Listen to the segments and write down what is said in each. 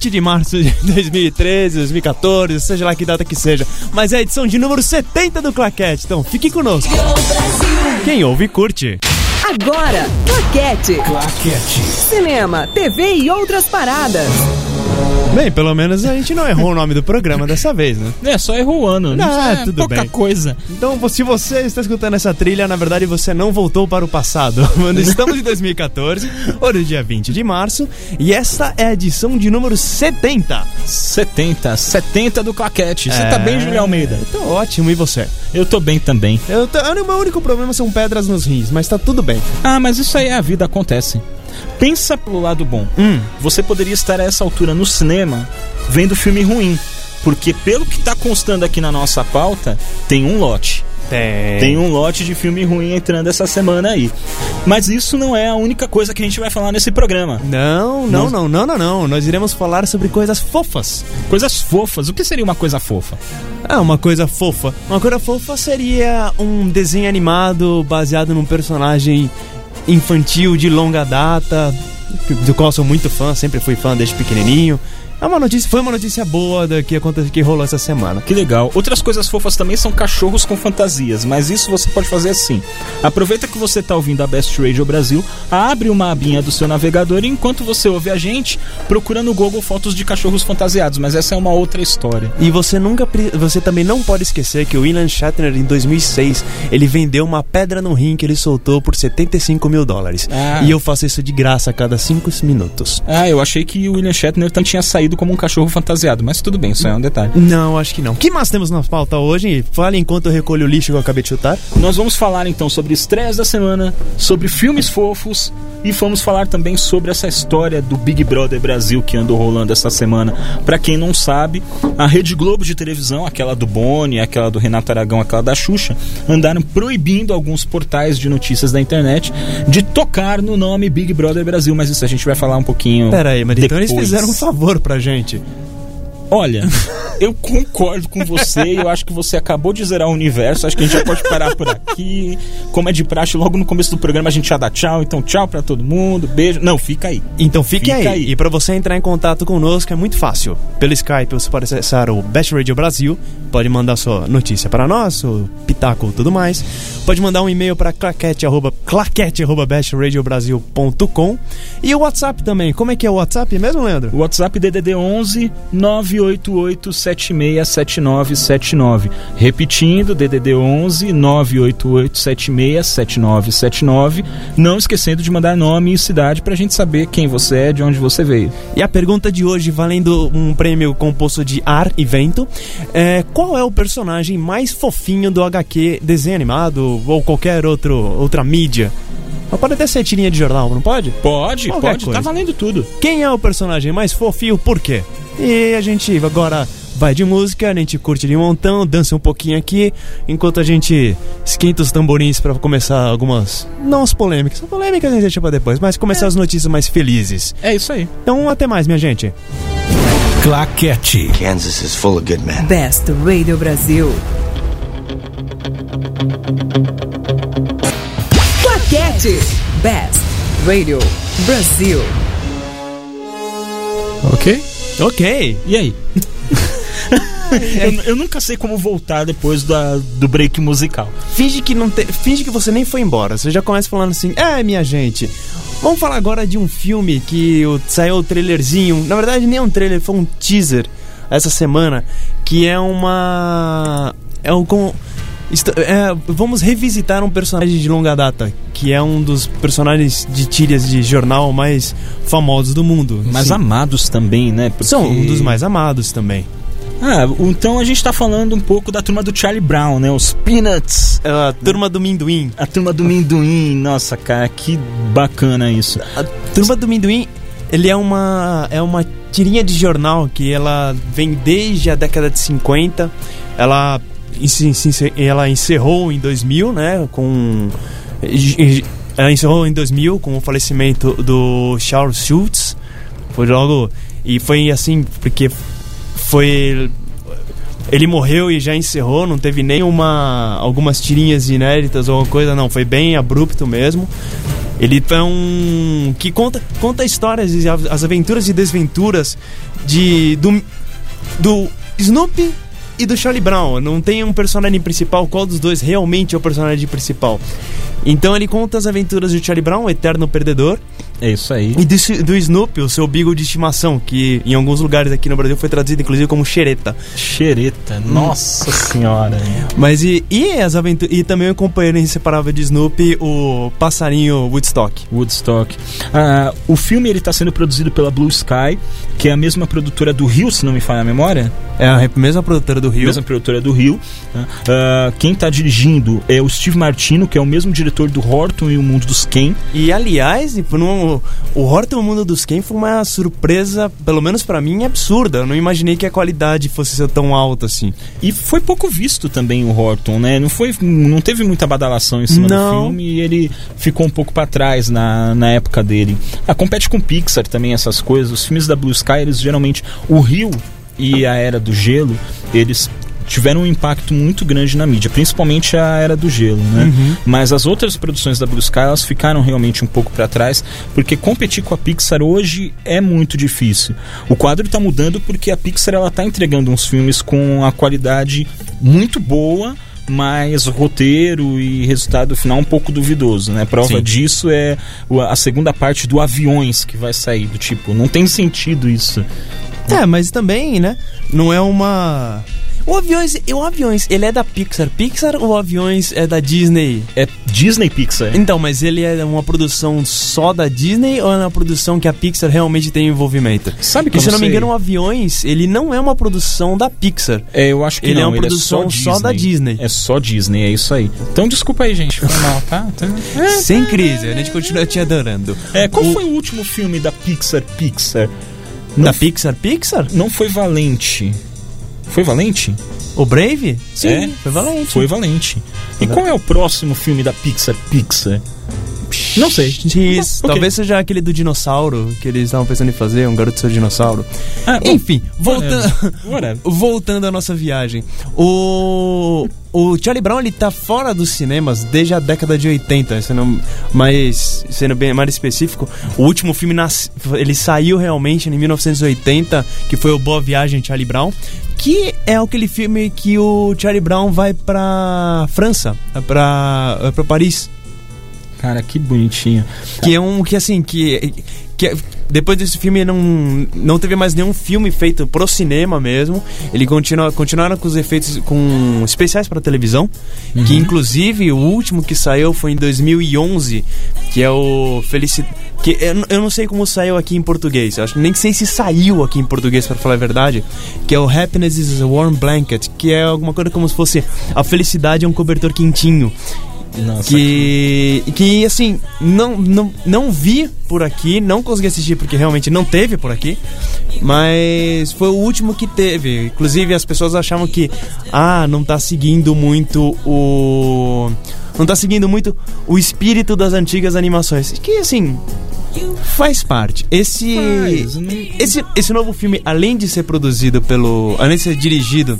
20 de março de 2013, 2014, seja lá que data que seja. Mas é a edição de número 70 do Claquete, então fique conosco. Quem ouve, curte. Agora, Claquete. Claquete. Cinema, TV e outras paradas. Bem, pelo menos a gente não errou o nome do programa dessa vez, né? É, só errou o ano. Isso é tudo pouca bem. coisa. Então, se você está escutando essa trilha, na verdade você não voltou para o passado. Mano, estamos em 2014, hoje é dia 20 de março, e esta é a edição de número 70. 70, 70 do claquete. Você É. tá bem, Julião Almeida? Tô ótimo, e você? Eu tô bem também. Eu tô, o meu único problema são pedras nos rins, mas tá tudo bem. Ah, mas isso aí é a vida, acontece. Pensa pelo lado bom. Hum. Você poderia estar a essa altura no cinema vendo filme ruim. Porque pelo que tá constando aqui na nossa pauta, tem um lote. Tem. Tem um lote de filme ruim entrando essa semana aí. Mas isso não é a única coisa que a gente vai falar nesse programa. Não, não, Nós- não, não, não, não. Nós iremos falar sobre coisas fofas. Coisas fofas. O que seria uma coisa fofa? Ah, uma coisa fofa. Uma coisa fofa seria um desenho animado baseado num personagem infantil de longa data, do qual sou muito fã, sempre fui fã desde pequenininho. É uma notícia, foi uma notícia boa da que aconteceu que rolou essa semana. Que legal. Outras coisas fofas também são cachorros com fantasias, mas isso você pode fazer assim. Aproveita que você tá ouvindo a Best Radio Brasil, abre uma abinha do seu navegador e enquanto você ouve a gente, procura no Google fotos de cachorros fantasiados, mas essa é uma outra história. E você nunca, você também não pode esquecer que o William Shatner em 2006 ele vendeu uma pedra no rim que ele soltou por 75 mil dólares. Ah. E eu faço isso de graça a cada 5 minutos. Ah, eu achei que o William Shatner também tinha saído como um cachorro fantasiado, mas tudo bem, isso é um detalhe. Não, acho que não. O que mais temos na pauta hoje? Fale enquanto eu recolho o lixo que eu acabei de chutar. Nós vamos falar então sobre estreias da semana, sobre filmes fofos e vamos falar também sobre essa história do Big Brother Brasil que andou rolando essa semana. Pra quem não sabe, a Rede Globo de televisão, aquela do Boni, aquela do Renato Aragão, aquela da Xuxa, andaram proibindo alguns portais de notícias da internet de tocar no nome Big Brother Brasil, mas isso a gente vai falar um pouquinho. Pera aí, mas então eles depois. fizeram um favor pra gente. Olha, eu concordo com você. Eu acho que você acabou de zerar o universo. Acho que a gente já pode parar por aqui. Como é de praxe, logo no começo do programa a gente já dá tchau. Então, tchau pra todo mundo. Beijo. Não, fica aí. Então fique Fica aí. aí. E pra você entrar em contato conosco é muito fácil. Pelo Skype você pode acessar o Best Radio Brasil, pode mandar sua notícia para nós, o pitaco e tudo mais. Pode mandar um e-mail para claquete arroba- claquete arroba bestradiobrasil.com e o WhatsApp também. Como é que é o WhatsApp mesmo, Leandro? O WhatsApp DDD 11 988 767979. Repetindo, DDD 11 988 767979. Não esquecendo de mandar nome e cidade pra gente saber quem você é, de onde você veio. E a pergunta de hoje, valendo um prêmio composto de ar e vento, é qual é o personagem mais fofinho do HQ desenho animado ou qualquer outro, outra mídia? Mas pode até ser tirinha de jornal, não pode? Pode, Qualquer pode, coisa. tá valendo tudo. Quem é o personagem mais fofinho, por quê? E a gente agora vai de música, a gente curte de montão, dança um pouquinho aqui, enquanto a gente esquenta os tamborins pra começar algumas. Não as polêmicas, as polêmicas a gente deixa pra depois, mas começar as notícias mais felizes. É isso aí. Então até mais, minha gente. Claquete. Kansas is full of good men. Best Radio Brasil. Claquete. Best Radio Brasil. Ok. Ok. E aí? eu, eu nunca sei como voltar depois da, do break musical. Finge que não te... finge que você nem foi embora. Você já começa falando assim: "É, minha gente, vamos falar agora de um filme que o- saiu o trailerzinho. Na verdade, nem um trailer, foi um teaser essa semana, que é uma é um com é, vamos revisitar um personagem de longa data, que é um dos personagens de tiras de jornal mais famosos do mundo. Mas Sim. amados também, né? Porque- São um dos mais amados também. Ah, então a gente tá falando um pouco da turma do Charlie Brown, né? Os Peanuts. É a turma do Minduim. A turma do Minduim. Nossa, cara, que bacana isso. A turma do Minduim, ele é uma é uma tirinha de jornal que ela vem desde a década de 50. Ela ela encerrou em 2000, né, com ela encerrou em 2000 com o falecimento do Charles Schultz. Foi logo e foi assim porque foi ele morreu e já encerrou, não teve nenhuma algumas tirinhas inéditas ou alguma coisa, não, foi bem abrupto mesmo. Ele é um que conta conta histórias as aventuras e desventuras de do do Snoopy e do Charlie Brown. Não tem um personagem principal, qual dos dois realmente é o personagem principal. Então ele conta as aventuras do Charlie Brown, o eterno perdedor, É isso aí. e do, do Snoopy, o seu beagle de estimação, que em alguns lugares aqui no Brasil foi traduzido inclusive como xereta. Xereta, Hum. nossa senhora. Mas e, e as aventuras e também o companheiro inseparável de Snoopy, o passarinho Woodstock. Woodstock. Ah, o filme ele está sendo produzido pela Blue Sky, que é a mesma produtora do Rio, se não me falha a memória. É a mesma produtora do Rio. Mesma produtora do Rio. né? Ah, quem está dirigindo é o Steve Martino, que é o mesmo diretor do Horton e o Mundo dos Ken. E aliás, e no, o Horton o Mundo dos Ken foi uma surpresa, pelo menos pra mim, absurda. Eu não imaginei que a qualidade fosse ser tão alta assim. E foi pouco visto também o Horton, né? Não, foi, não teve muita badalação em cima Não. do filme e ele ficou um pouco pra trás na, na época dele. Ah, compete com Pixar também, essas coisas. Os filmes da Blue Sky, eles geralmente. O Rio e a Era do Gelo, eles tiveram um impacto muito grande na mídia, principalmente a Era do Gelo, né? Mas as outras produções da Blue Sky, elas ficaram realmente um pouco pra trás, porque competir com a Pixar hoje é muito difícil. O quadro tá mudando porque a Pixar ela tá entregando uns filmes com a qualidade muito boa, mas roteiro e resultado final um pouco duvidoso, né? Prova Sim. disso é a segunda parte do Aviões que vai sair, do tipo, não tem sentido isso. É, mas também, né? Não é uma. O Aviões, o Aviões, ele é da Pixar. Pixar ou Aviões é da Disney? É Disney Pixar. Então, mas ele é uma produção só da Disney ou é uma produção que a Pixar realmente tem envolvimento? Sabe que eu se eu não me sei? engano, o Aviões, ele não é uma produção da Pixar. É, eu acho que Ele é não, uma produção só da Disney. É só Disney, é isso aí. Então desculpa aí, gente. Foi mal, tá? Tá- Sem crise, a gente continua te adorando. É, qual O- foi o último filme da Pixar Pixar? Da Não, Pixar Pixar? não foi Valente. Foi Valente? O Brave? Sim, É, foi valente. Foi Valente. E qual é o próximo filme da Pixar Pixar? Não sei. X, Ok. Talvez seja aquele do dinossauro que eles estavam pensando em fazer, um garoto seu dinossauro. Ah, Enfim, voltando, voltando à nossa viagem. O, o Charlie Brown ele tá fora dos cinemas desde a década de 80, sendo mais, sendo bem mais específico. O último filme nas, ele saiu realmente em 1980, que foi o Boa Viagem Charlie Brown, que é aquele filme que o Charlie Brown vai pra França, pra, pra Paris. Cara, que bonitinho. Que é um que assim, que, que é- depois desse filme não, não teve mais nenhum filme feito pro cinema mesmo. Ele continua, continuaram com os efeitos com especiais para televisão, que inclusive o último que saiu foi em 2011, que é o Felici que eu, eu não sei como saiu aqui em português. Acho nem sei se saiu aqui em português para falar a verdade, que é o Happiness is a Warm Blanket, que é alguma coisa como se fosse a felicidade é um cobertor quentinho. Nossa, Que, que assim, não, não, não vi por aqui, não consegui assistir porque realmente não teve por aqui, mas foi o último que teve. Inclusive as pessoas achavam que, ah, não tá seguindo muito o. Não tá seguindo muito o espírito das antigas animações. Que assim, faz parte. Esse. Faz, não- Esse, esse novo filme, além de ser produzido pelo. Além de ser dirigido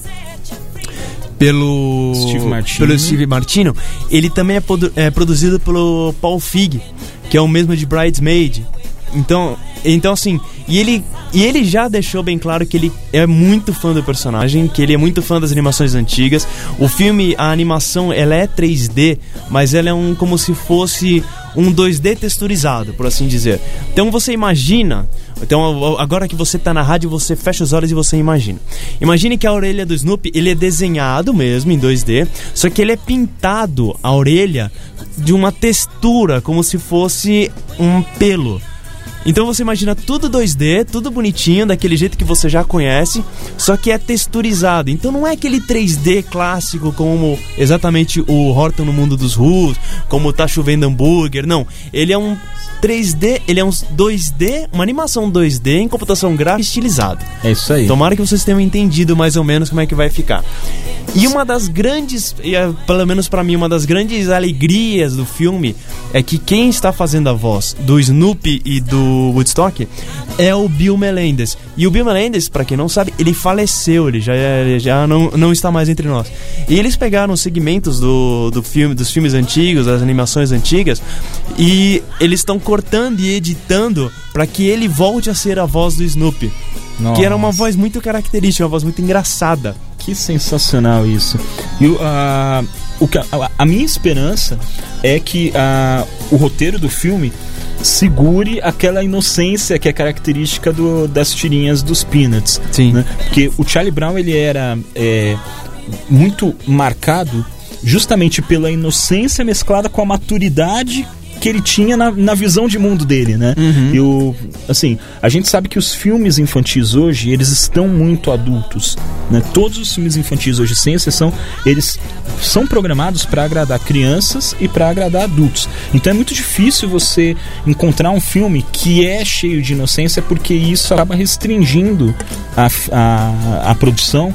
pelo Steve Martino. pelo Steve Martino, ele também é, é produzido pelo Paul Fig, que é o mesmo de Bridesmaid. Então, então assim, e ele e ele já deixou bem claro que ele é muito fã do personagem, que ele é muito fã das animações antigas. O filme, a animação, ela é 3D, mas ela é um como se fosse um 2D texturizado, por assim dizer. Então você imagina, então agora que você tá na rádio, você fecha os olhos e você imagina. Imagine que a orelha do Snoopy, ele é desenhado mesmo em 2D, só que ele é pintado a orelha de uma textura como se fosse um pelo. Então você imagina tudo 2D, tudo bonitinho, daquele jeito que você já conhece, só que é texturizado. Então não é aquele 3D clássico como exatamente o Horton no mundo dos Who's, como tá chovendo hambúrguer, não. Ele é um 3D, ele é um 2D, uma animação 2D em computação gráfica estilizado. É isso aí. Tomara que vocês tenham entendido mais ou menos como é que vai ficar. E uma das grandes, e, é, pelo menos pra mim, uma das grandes alegrias do filme é que quem está fazendo a voz do Snoopy e do do Woodstock é o Bill Melendez. E o Bill Melendez, pra quem não sabe, ele faleceu, ele já, ele já não, não está mais entre nós. E eles pegaram os segmentos do, do filme, dos filmes antigos, das animações antigas, e eles estão cortando e editando para que ele volte a ser a voz do Snoopy. Que era uma Nossa. voz muito característica, uma voz muito engraçada. Que sensacional isso. E a, o a, a minha esperança é que a, o roteiro do filme segure aquela inocência que é característica do- das tirinhas dos Peanuts. Sim. né? Porque o Charlie Brown ele era é, muito marcado justamente pela inocência mesclada com a maturidade que ele tinha na, na visão de mundo dele, né? E o, assim, a gente sabe que os filmes infantis hoje, eles estão muito adultos, né? Todos os filmes infantis hoje, sem exceção, eles são programados para agradar crianças e para agradar adultos. Então é muito difícil você encontrar um filme que é cheio de inocência, porque isso acaba restringindo a, a, a produção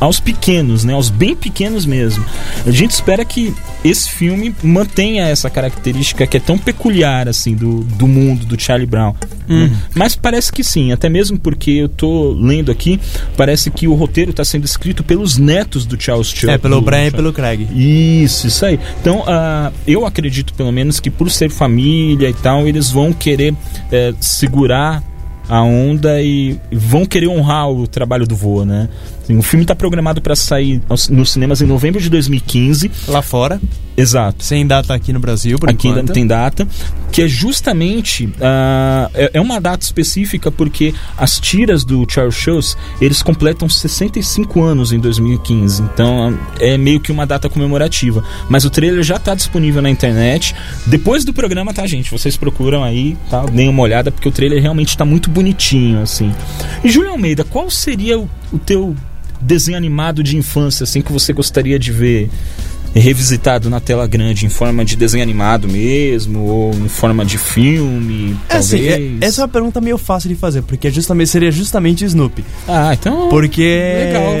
aos pequenos, né? Aos bem pequenos mesmo. A gente espera que esse filme mantenha essa característica que é tão peculiar assim do, do mundo do Charlie Brown. né? Mas parece que sim, até mesmo porque eu tô lendo aqui, parece que o roteiro está sendo escrito pelos netos do Charles Chaplin. É, pelo do- Brian e pelo Craig. isso, isso aí. Então, ah, eu acredito pelo menos que por ser família e tal, eles vão querer eh, segurar a onda e vão querer honrar o trabalho do vô, né? Assim, o filme está programado para sair aos- nos cinemas em novembro de 2015. Lá fora, Exato. sem data aqui no Brasil, por Aqui ainda enquanto. não tem data, que é justamente ah, é, é uma data específica porque as tiras do Charles Shows eles completam 65 anos em 2015, então é meio que uma data comemorativa. Mas o trailer já está disponível na internet. Depois do programa, tá, gente? Vocês procuram aí, tá? Deem uma olhada porque o trailer realmente está muito bonitinho, assim. E Júlio Almeida, qual seria o, o teu desenho animado de infância, assim, que você gostaria de ver? revisitado na tela grande em forma de desenho animado mesmo ou em forma de filme É, assim, talvez é- essa é uma pergunta meio fácil de fazer, porque justamente, seria justamente Snoopy. ah então Porque. legal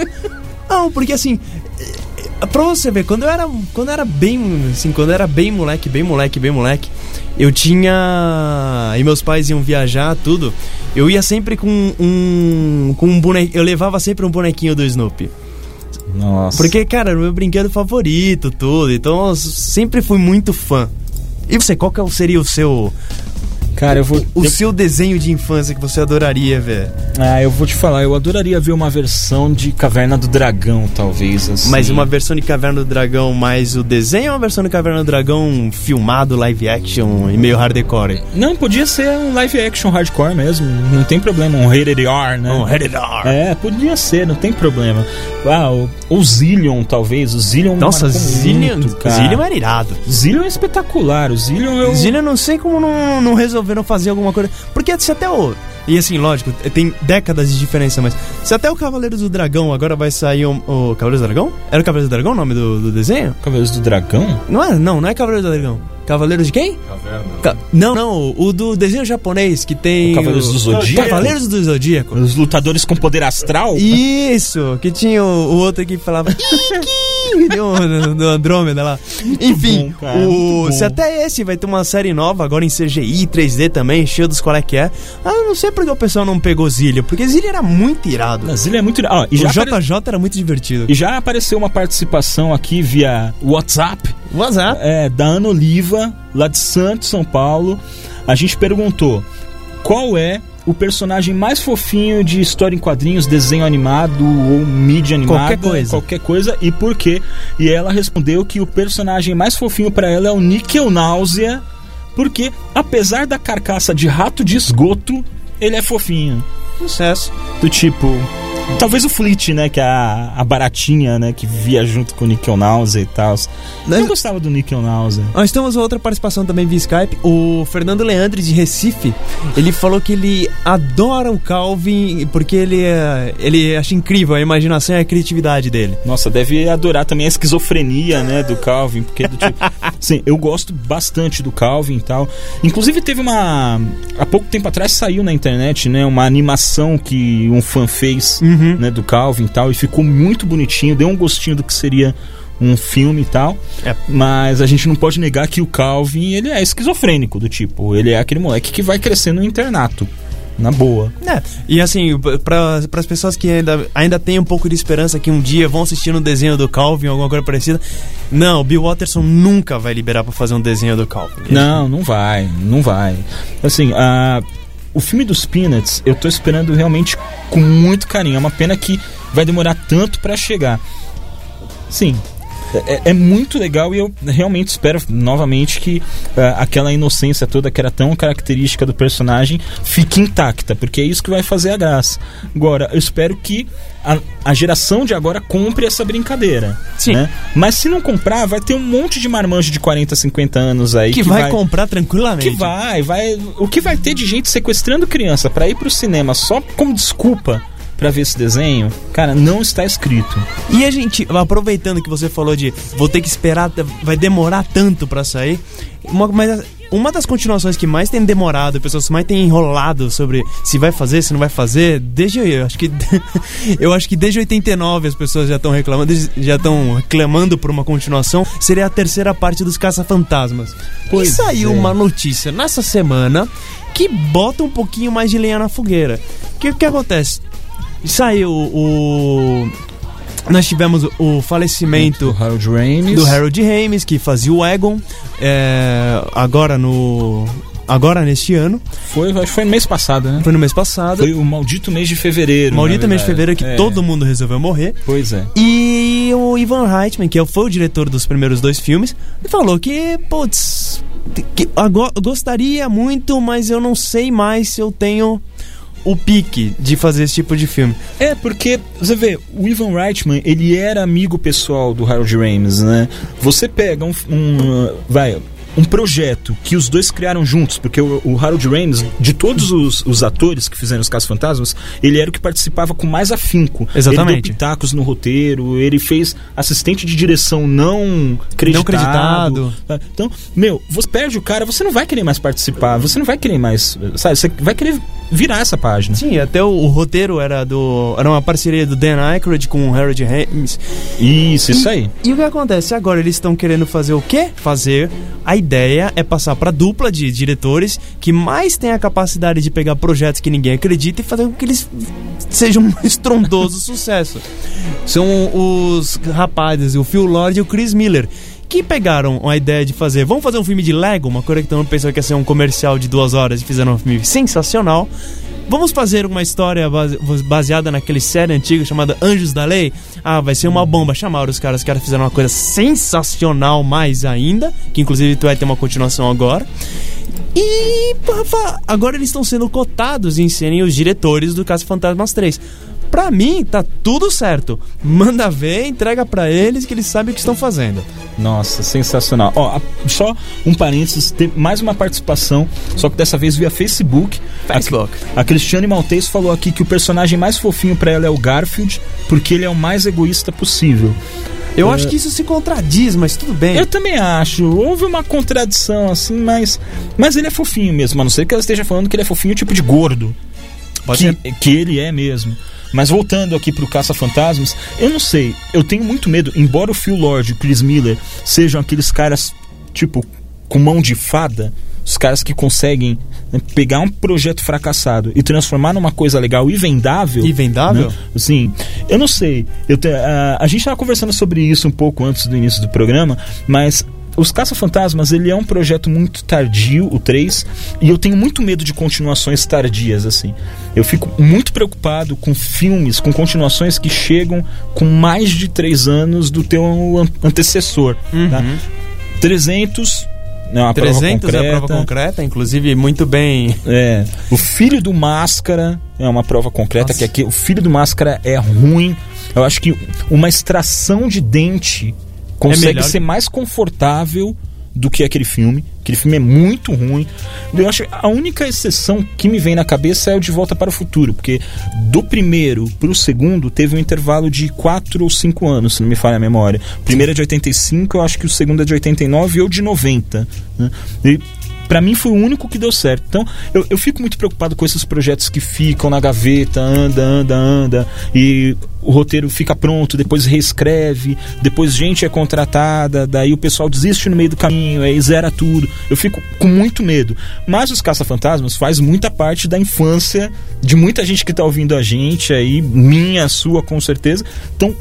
Não, porque assim. é, Pra você ver, quando eu era. Quando eu era bem. Assim, quando eu era bem moleque, bem moleque, bem moleque, eu tinha. E meus pais iam viajar, tudo. Eu ia sempre com um. Com um bonequinho. Eu levava sempre um bonequinho do Snoopy. nossa Porque, cara, era o meu brinquedo favorito, tudo. Então eu sempre fui muito fã. E você, qual que seria o seu. Cara eu vou O eu, seu desenho de infância que você adoraria ver? ah, eu vou te falar eu adoraria ver uma versão de Caverna do Dragão talvez assim. Mas uma versão de Caverna do Dragão mais o desenho ou uma versão de Caverna do Dragão filmado, live action e meio hardcore? não podia ser um live action hardcore mesmo não tem problema um rated R né Um rated R. é, podia ser, não tem problema. Ah, o, o Zillion, talvez. O Zillion Nossa, Zillion, muito, cara. Zillion era irado. Zillion é espetacular. O Zillion eu... Zillion, não sei como não, não resolveram fazer alguma coisa. Porque se até o. E assim, lógico, tem décadas de diferença, mas se até o Cavaleiros do Dragão agora vai sair o. o Cavaleiros do Dragão? Era o Cavaleiros do Dragão o nome do, do desenho? Cavaleiros do Dragão? Não é? Não, não é Cavaleiros do Dragão. Cavaleiros de quem? Ca- Não, não, o do desenho japonês que tem. O Cavaleiros do Zodíaco? Cavaleiros do Zodíaco. Os lutadores com poder astral? Isso, que tinha o, o outro que falava. "Ih, que do, do Andrômeda lá. Enfim, bom, cara, o, se até esse vai ter uma série nova agora em CGI, 3D também, cheio dos qual é que é. Ah, eu não sei porque o pessoal não pegou Zillion, porque Zillion era muito irado. Zillion é muito... Ah, e, o JJ apare- era muito divertido. e já apareceu uma participação aqui via WhatsApp WhatsApp. é, da Ana Oliva, lá de Santos, São Paulo. A gente perguntou qual é o personagem mais fofinho de história em quadrinhos, desenho animado ou mídia animada, Qualquer coisa. qualquer coisa e por quê? E ela respondeu que o personagem mais fofinho pra ela é o Nickel Náusea, porque apesar da carcaça de rato de esgoto, ele é fofinho. Sucesso. Do tipo, talvez o Fleet, né, que é a, a baratinha, né, que via junto com o Nickel Náusea e tal. Né? Eu gostava do Nickel Náusea. Nós temos outra participação também via Skype. O Fernando Leandre de Recife, ele falou que ele adora o Calvin porque ele, é, ele acha incrível a imaginação e a criatividade dele. Nossa, deve adorar também a esquizofrenia, né, do Calvin, porque do tipo, sim, eu gosto bastante do Calvin e tal. Inclusive teve uma há pouco tempo atrás saiu na internet, né, uma animação que um fã fez, né, do Calvin e tal, e ficou muito bonitinho, deu um gostinho do que seria um filme e tal. É. Mas a gente não pode negar que o Calvin, ele é esquizofrênico, do tipo, ele é aquele moleque que vai crescer no internato. Na boa. É, e assim, para as pessoas que ainda, ainda têm um pouco de esperança que um dia vão assistir um desenho do Calvin ou alguma coisa parecida, não, o Bill Watterson nunca vai liberar para fazer um desenho do Calvin. Não, não vai, não vai. Assim, a, o filme dos Peanuts, eu tô esperando realmente com muito carinho. É uma pena que vai demorar tanto para chegar. Sim, é, é, muito legal e eu realmente espero novamente que uh, aquela inocência toda que era tão característica do personagem fique intacta, porque é isso que vai fazer a graça. Agora, eu espero que a, a geração de agora compre essa brincadeira. Sim. Né? Mas se não comprar, vai ter um monte de marmanjo de 40, 50 anos aí que, que vai, vai, comprar tranquilamente. Que vai, vai. O que vai ter de gente sequestrando criança para ir pro cinema só como desculpa para ver esse desenho, cara, não está escrito. E a gente, aproveitando que você falou de vou ter que esperar, vai demorar tanto para sair, uma, mas uma das continuações que mais tem demorado, pessoas mais têm enrolado sobre se vai fazer, se não vai fazer, desde eu acho que eu acho que desde 89 as pessoas já estão reclamando, já estão reclamando por uma continuação, seria a terceira parte dos Caça-Fantasmas. E saiu é. uma notícia nessa semana que bota um pouquinho mais de lenha na fogueira. O que, que acontece? Saiu o. Nós tivemos o falecimento do Harold Ramis, do Harold Ramis que fazia o Egon, é, agora no agora neste ano. Foi, acho que foi no mês passado, né? Foi no mês passado. Foi o maldito mês de fevereiro. Maldito mês de fevereiro que é. todo mundo resolveu morrer. Pois é. E o Ivan Reitman, que foi o diretor dos primeiros dois filmes, falou que, putz, que, agora, gostaria muito, mas eu não sei mais se eu tenho o pique de fazer esse tipo de filme. É, porque, você vê, o Ivan Reitman, ele era amigo pessoal do Harold Ramis, né? Você pega um, um vai, um projeto que os dois criaram juntos, porque o, o Harold Ramis, de todos os, os, atores que fizeram os Casos Fantasmas, ele era o que participava com mais afinco. Exatamente. Ele deu pitacos no roteiro, ele fez assistente de direção não acreditado. Não acreditado. Então, meu, você perde o cara, você não vai querer mais participar, você não vai querer mais, sabe, você vai querer virar essa página. Sim, até o, o, roteiro era do era uma parceria do Dan Aykroyd com o Harold Ramis. Isso, isso e, aí. E o que acontece agora? Eles estão querendo fazer o quê? Fazer a ideia é passar para dupla de diretores que mais tem a capacidade de pegar projetos que ninguém acredita e fazer com que eles sejam um estrondoso sucesso. São os rapazes, o Phil Lord e o Chris Miller que pegaram a ideia de fazer, vamos fazer um filme de Lego, uma coisa que todo mundo pensou que ia ser um comercial de duas horas e fizeram um filme sensacional. Vamos fazer uma história baseada naquele série antiga chamada Anjos da Lei? Ah, vai ser uma bomba. Chamaram os caras, os caras fizeram uma coisa sensacional mais ainda, que inclusive vai ter uma continuação agora. E agora eles estão sendo cotados em serem os diretores do Caso Fantasmas 3. Pra mim, tá tudo certo. Manda ver, entrega para eles que eles sabem o que estão fazendo. Nossa, sensacional. Ó, só um parênteses, tem mais uma participação, só que dessa vez via Facebook. Facebook. A, a Cristiane Maltese falou aqui que o personagem mais fofinho para ela é o Garfield, porque ele é o mais egoísta possível. Eu acho que isso se contradiz, mas tudo bem. Eu também acho. Houve uma contradição, assim, mas. Mas ele é fofinho mesmo, a não ser que ela esteja falando que ele é fofinho tipo de gordo. Pode que, ser. que ele é mesmo. Mas voltando aqui pro Caça-Fantasmas, eu não sei, eu tenho muito medo, embora o Phil Lord e o Chris Miller sejam aqueles caras, tipo, com mão de fada, os caras que conseguem né, pegar um projeto fracassado e transformar numa coisa legal e vendável. E vendável? Né? Assim, eu não sei. Eu te, a, a gente estava conversando sobre isso um pouco antes do início do programa, mas os Caça-Fantasmas, ele é um projeto muito tardio, o 3, e eu tenho muito medo de continuações tardias, assim. Eu fico muito preocupado com filmes, com continuações que chegam com mais de 3 anos do teu antecessor. Uhum. Tá? 300 é uma 300 prova concreta. é a prova concreta, inclusive muito bem. É. O filho do Máscara é uma prova concreta Nossa. que aqui o filho do Máscara é ruim. Eu acho que uma extração de dente consegue melhor ser mais confortável do que aquele filme. Aquele filme é muito ruim. Eu acho a única exceção que me vem na cabeça é o De Volta para o Futuro, porque do primeiro para o segundo teve um intervalo de 4 ou 5 anos, se não me falha a memória. O primeiro é de 85, eu acho que o segundo é de 89 ou de 90. Né? E Pra mim foi o único que deu certo. Então, eu, eu fico muito preocupado com esses projetos que ficam na gaveta, anda, anda, anda, e o roteiro fica pronto, depois reescreve, depois gente é contratada, daí o pessoal desiste no meio do caminho, aí zera tudo. Eu fico com muito medo. Mas os Caça-Fantasmas faz muita parte da infância de muita gente que tá ouvindo a gente aí, minha, sua, com certeza. Então,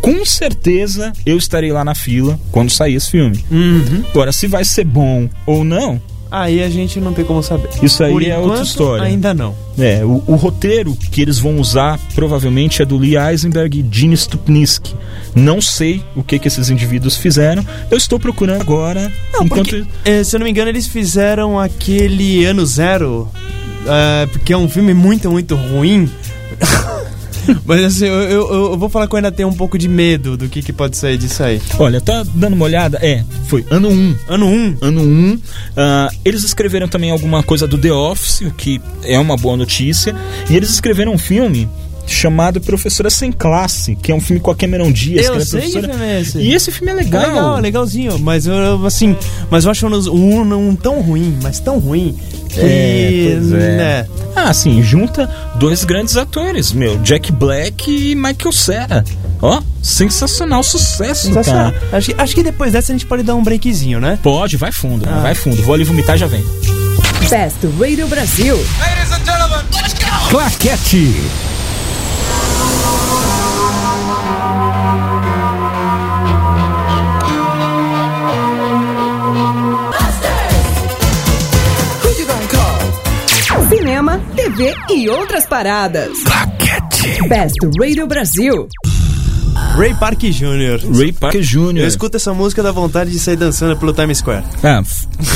com certeza eu estarei lá na fila quando sair esse filme. Uhum. Agora, se vai ser bom ou não, Aí a gente não tem como saber. Isso aí Por é outra enquanto, história. Ainda não. é, o, o roteiro que eles vão usar provavelmente é do Lee Eisenberg e Gene Stupnitsky. Não sei o que, que esses indivíduos fizeram. Eu estou procurando agora. Não, enquanto... porque, eh, se eu não me engano, eles fizeram aquele Ano Zero, eh, porque é um filme muito, muito ruim. Mas assim, eu, eu, eu vou falar que eu ainda tenho um pouco de medo do que, que pode sair disso aí. Olha, tá dando uma olhada? É, foi ano 1. Ano 1. Ano 1. ah, eles escreveram também alguma coisa do The Office, o que é uma boa notícia. E eles escreveram um filme chamado Professora Sem Classe, que é um filme com a Cameron Diaz. que Eu ela é sei que professora. filme é esse. E esse filme é legal. Legal, legalzinho, mas eu, assim, mas eu acho um, um, tão ruim, mas tão ruim que, É, pois é. né, Ah, sim, junta dois grandes atores, meu, Jack Black e Michael Cera. Ó, sensacional sucesso, sensacional. cara. Acho, que- acho que depois dessa a gente pode dar um breakzinho, né? Pode, vai fundo, Ah. vai fundo. Vou ali vomitar já vem. Best Radio Brasil. Claquete. TV e outras paradas. Claquete. Best Radio Brasil. Ray Park Jr. Ray Parker Jr. Eu escuto essa música da vontade de sair dançando pelo Times Square. Ah,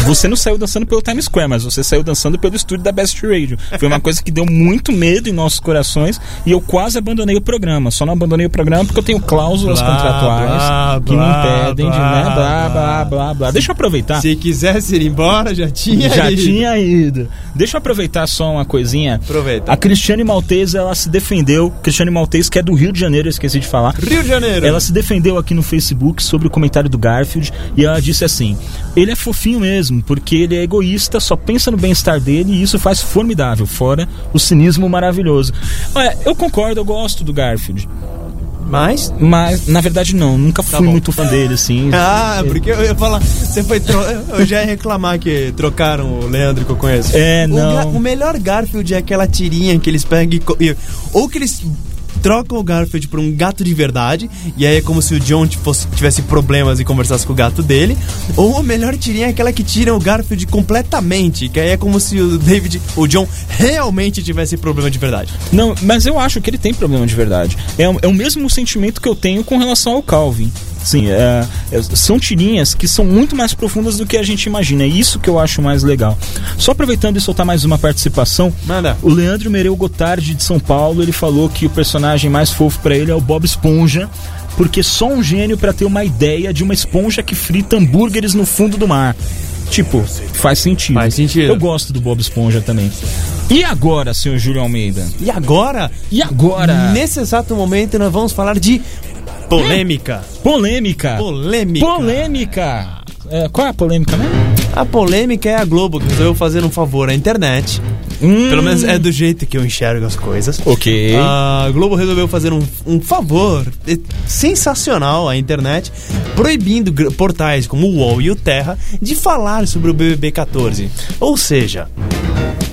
você não saiu dançando pelo Times Square, mas você saiu dançando pelo estúdio da Best Radio. Foi uma coisa que deu muito medo em nossos corações e eu quase abandonei o programa. Só não abandonei o programa porque eu tenho cláusulas Blá, contratuais blá, que me blá, impedem de, blá, né, blá, blá. blá, blá, blá. Deixa eu aproveitar. Se quisesse ir embora, já tinha Já ido. tinha ido. Deixa eu aproveitar só uma coisinha. Aproveita. A Cristiane Maltese, ela se defendeu. Cristiane Maltese, que é do Rio de Janeiro, eu esqueci de falar. Rio de Janeiro. Ela se defendeu aqui no Facebook sobre o comentário do Garfield e ela disse assim: ele é fofinho mesmo, porque ele é egoísta, só pensa no bem-estar dele e isso faz formidável, fora o cinismo maravilhoso. Olha, eu concordo, eu gosto do Garfield, Mas... mas na verdade não, nunca fui Tá bom. muito fã dele, assim. Ah, porque eu ia falar, você foi tro... eu já ia reclamar que trocaram o Leandro que eu conheço. É, O, não. Ga- o melhor Garfield é aquela tirinha que eles pegam e- ou que eles trocam o Garfield por um gato de verdade e aí é como se o John fosse- tivesse problemas e conversasse com o gato dele, ou a melhor tirinha é aquela que tira o Garfield completamente, que aí é como se o David, o John realmente tivesse problema de verdade. Não, mas eu acho que ele tem problema de verdade. É, é o mesmo sentimento que eu tenho com relação ao Calvin. Sim, é, é, são tirinhas que são muito mais profundas do que a gente imagina. É isso que eu acho mais legal. Só aproveitando e soltar mais uma participação, Manda. o Leandro Mereu Gotardi de São Paulo, ele falou que o personagem mais fofo pra ele é o Bob Esponja, porque só um gênio pra ter uma ideia de uma esponja que frita hambúrgueres no fundo do mar. Tipo, faz sentido. Faz sentido. Eu gosto do Bob Esponja também. E agora, senhor Júlio Almeida? E agora, E agora? nesse exato momento, nós vamos falar de polêmica. Polêmica. Polêmica. Polêmica. É, qual é a polêmica, né? A polêmica é a Globo que resolveu fazer um favor à internet. Hum. Pelo menos é do jeito que eu enxergo as coisas. Ok. A Globo resolveu fazer um, um favor sensacional à internet, proibindo portais como o UOL e o Terra de falar sobre o BBB 14. Ou seja,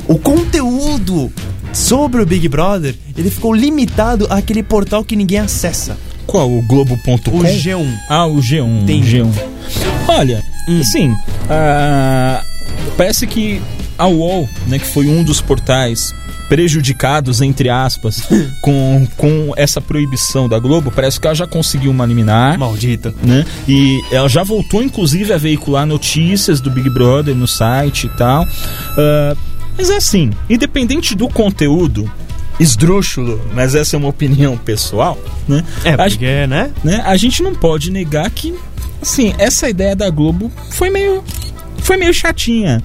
o conteúdo sobre o Big Brother ele ficou limitado àquele portal que ninguém acessa, Qual? O Globo.com? o G1. Ah, o G1. Tem. G1. Olha, Hum. assim, ah, parece que a UOL, né, que foi um dos portais prejudicados, entre aspas, com, com essa proibição da Globo, parece que ela já conseguiu uma liminar. Maldita. né? E ela já voltou, inclusive, a veicular notícias do Big Brother no site e tal. Ah, mas é assim, independente do conteúdo esdrúxulo, mas essa é uma opinião pessoal, né? É, A- porque, né? né? A gente não pode negar que, assim, essa ideia da Globo foi meio, foi meio chatinha,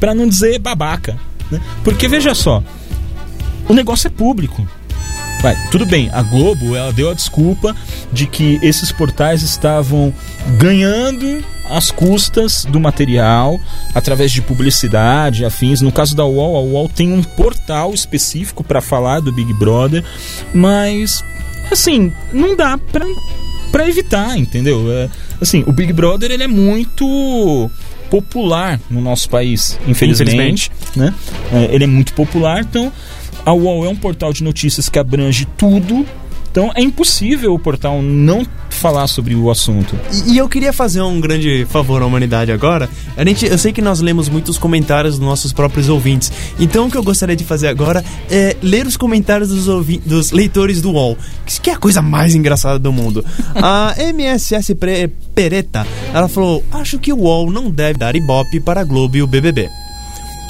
Pra não dizer babaca, né? Porque veja só, o negócio é público. Vai, tudo bem, a Globo ela deu a desculpa de que esses portais estavam ganhando as custas do material através de publicidade, afins. No caso da UOL, a UOL tem um portal específico para falar do Big Brother, mas assim, não dá pra, pra evitar, entendeu? É, assim, o Big Brother ele é muito popular no nosso país, infelizmente, né? É, ele é muito popular, então a UOL é um portal de notícias que abrange tudo. Então é impossível o portal não falar sobre o assunto. E, e eu queria fazer um grande favor à humanidade agora. A gente, eu sei que nós lemos muitos comentários dos nossos próprios ouvintes. Então o que eu gostaria de fazer agora é ler os comentários dos, dos leitores do UOL. Que é a coisa mais engraçada do mundo. A MSS Pre- Pereta, ela falou: Acho que o UOL não deve dar ibope para a Globo e o BBB.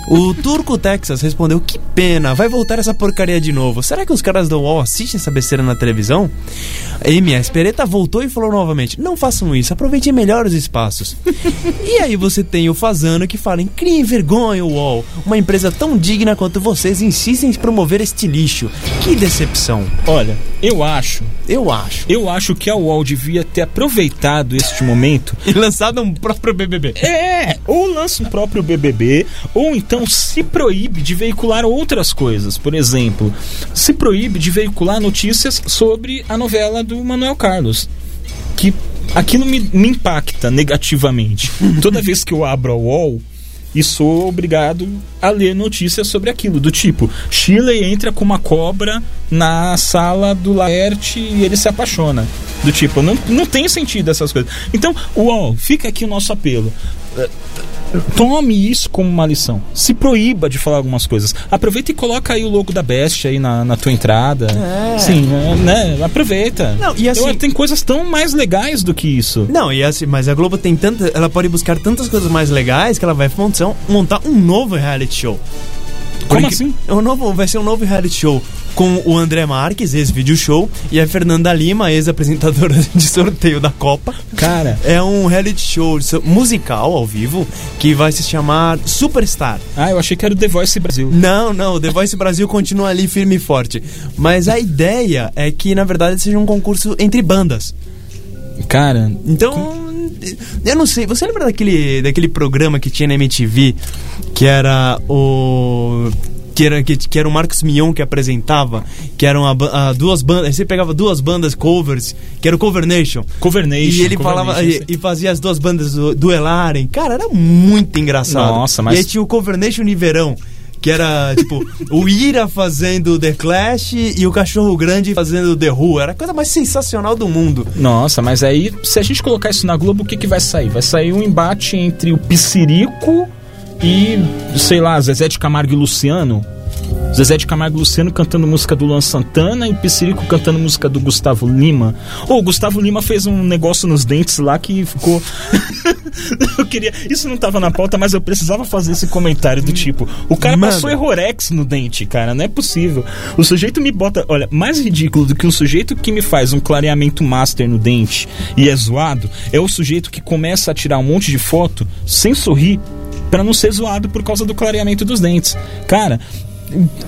O Turco Texas respondeu: Que pena, vai voltar essa porcaria de novo. Será que os caras do UOL assistem essa besteira na televisão? A MS Pereta voltou e falou novamente: Não façam isso, aproveitem melhor os espaços. e aí você tem o Fazano que fala: Criem vergonha, UOL. Uma empresa tão digna quanto vocês insistem em promover este lixo. Que decepção. Olha, eu acho, Eu acho. eu acho que a UOL devia ter aproveitado este momento E lançado um próprio BBB. É, ou lança um próprio BBB, ou então se proíbe de veicular outras coisas. Por exemplo, se proíbe de veicular notícias sobre a novela do Manuel Carlos. Que aquilo me, me impacta negativamente. Toda vez que eu abro a UOL e sou obrigado a ler notícias sobre aquilo, do tipo, Shirley entra com uma cobra na sala do Laerte e ele se apaixona. Do tipo, não, não tem sentido essas coisas. Então, UOL, fica aqui o nosso apelo. Tome isso como uma lição. Se proíba de falar algumas coisas. Aproveita e coloca aí o logo da Best aí na, na tua entrada. É. Sim, é, né? Aproveita. Não, e assim- Eu- tem coisas tão mais legais do que isso. Não, e assim, mas a Globo tem tanta. Ela pode buscar tantas coisas mais legais que ela vai montar um novo reality show. Como Porque assim? É um novo, vai ser um novo reality show com o André Marques, ex-video show, e a Fernanda Lima, ex-apresentadora de sorteio da Copa. Cara, É um reality show musical ao vivo que vai se chamar Superstar. ah, eu achei que era o The Voice Brasil. Não, não, o The Voice Brasil continua ali firme e forte. Mas a ideia é que, na verdade, seja um concurso entre bandas. Cara, Então, eu não sei. Você lembra daquele, daquele programa que tinha na MTV que era o. Que era, que, que era o Marcos Mion que apresentava, que eram a, a duas bandas. Você pegava duas bandas covers, que era o Cover Nation. Cover Nation. E ele Cover falava Nation, e, e fazia as duas bandas du- duelarem. Cara, era muito engraçado. Nossa, mas- E aí tinha o Cover Nation e Verão. Que era, tipo, o Ira fazendo The Clash e o Cachorro Grande fazendo The Who. Era a coisa mais sensacional do mundo. Nossa, mas aí, se a gente colocar isso na Globo, o que, que vai sair? Vai sair um embate entre o Piscirico e, sei lá, Zezé de Camargo e Luciano. Zezé de Camargo Luciano cantando música do Luan Santana e o Piscirico cantando música do Gustavo Lima. Ô, o Gustavo Lima fez um negócio nos dentes lá que ficou. eu queria. Isso não tava na pauta, mas eu precisava fazer esse comentário do tipo: o cara Manda. passou Errorex no dente, cara, não é possível. O sujeito me bota. Olha, mais ridículo do que um sujeito que me faz um clareamento master no dente e é zoado é o sujeito que começa a tirar um monte de foto sem sorrir pra não ser zoado por causa do clareamento dos dentes. Cara.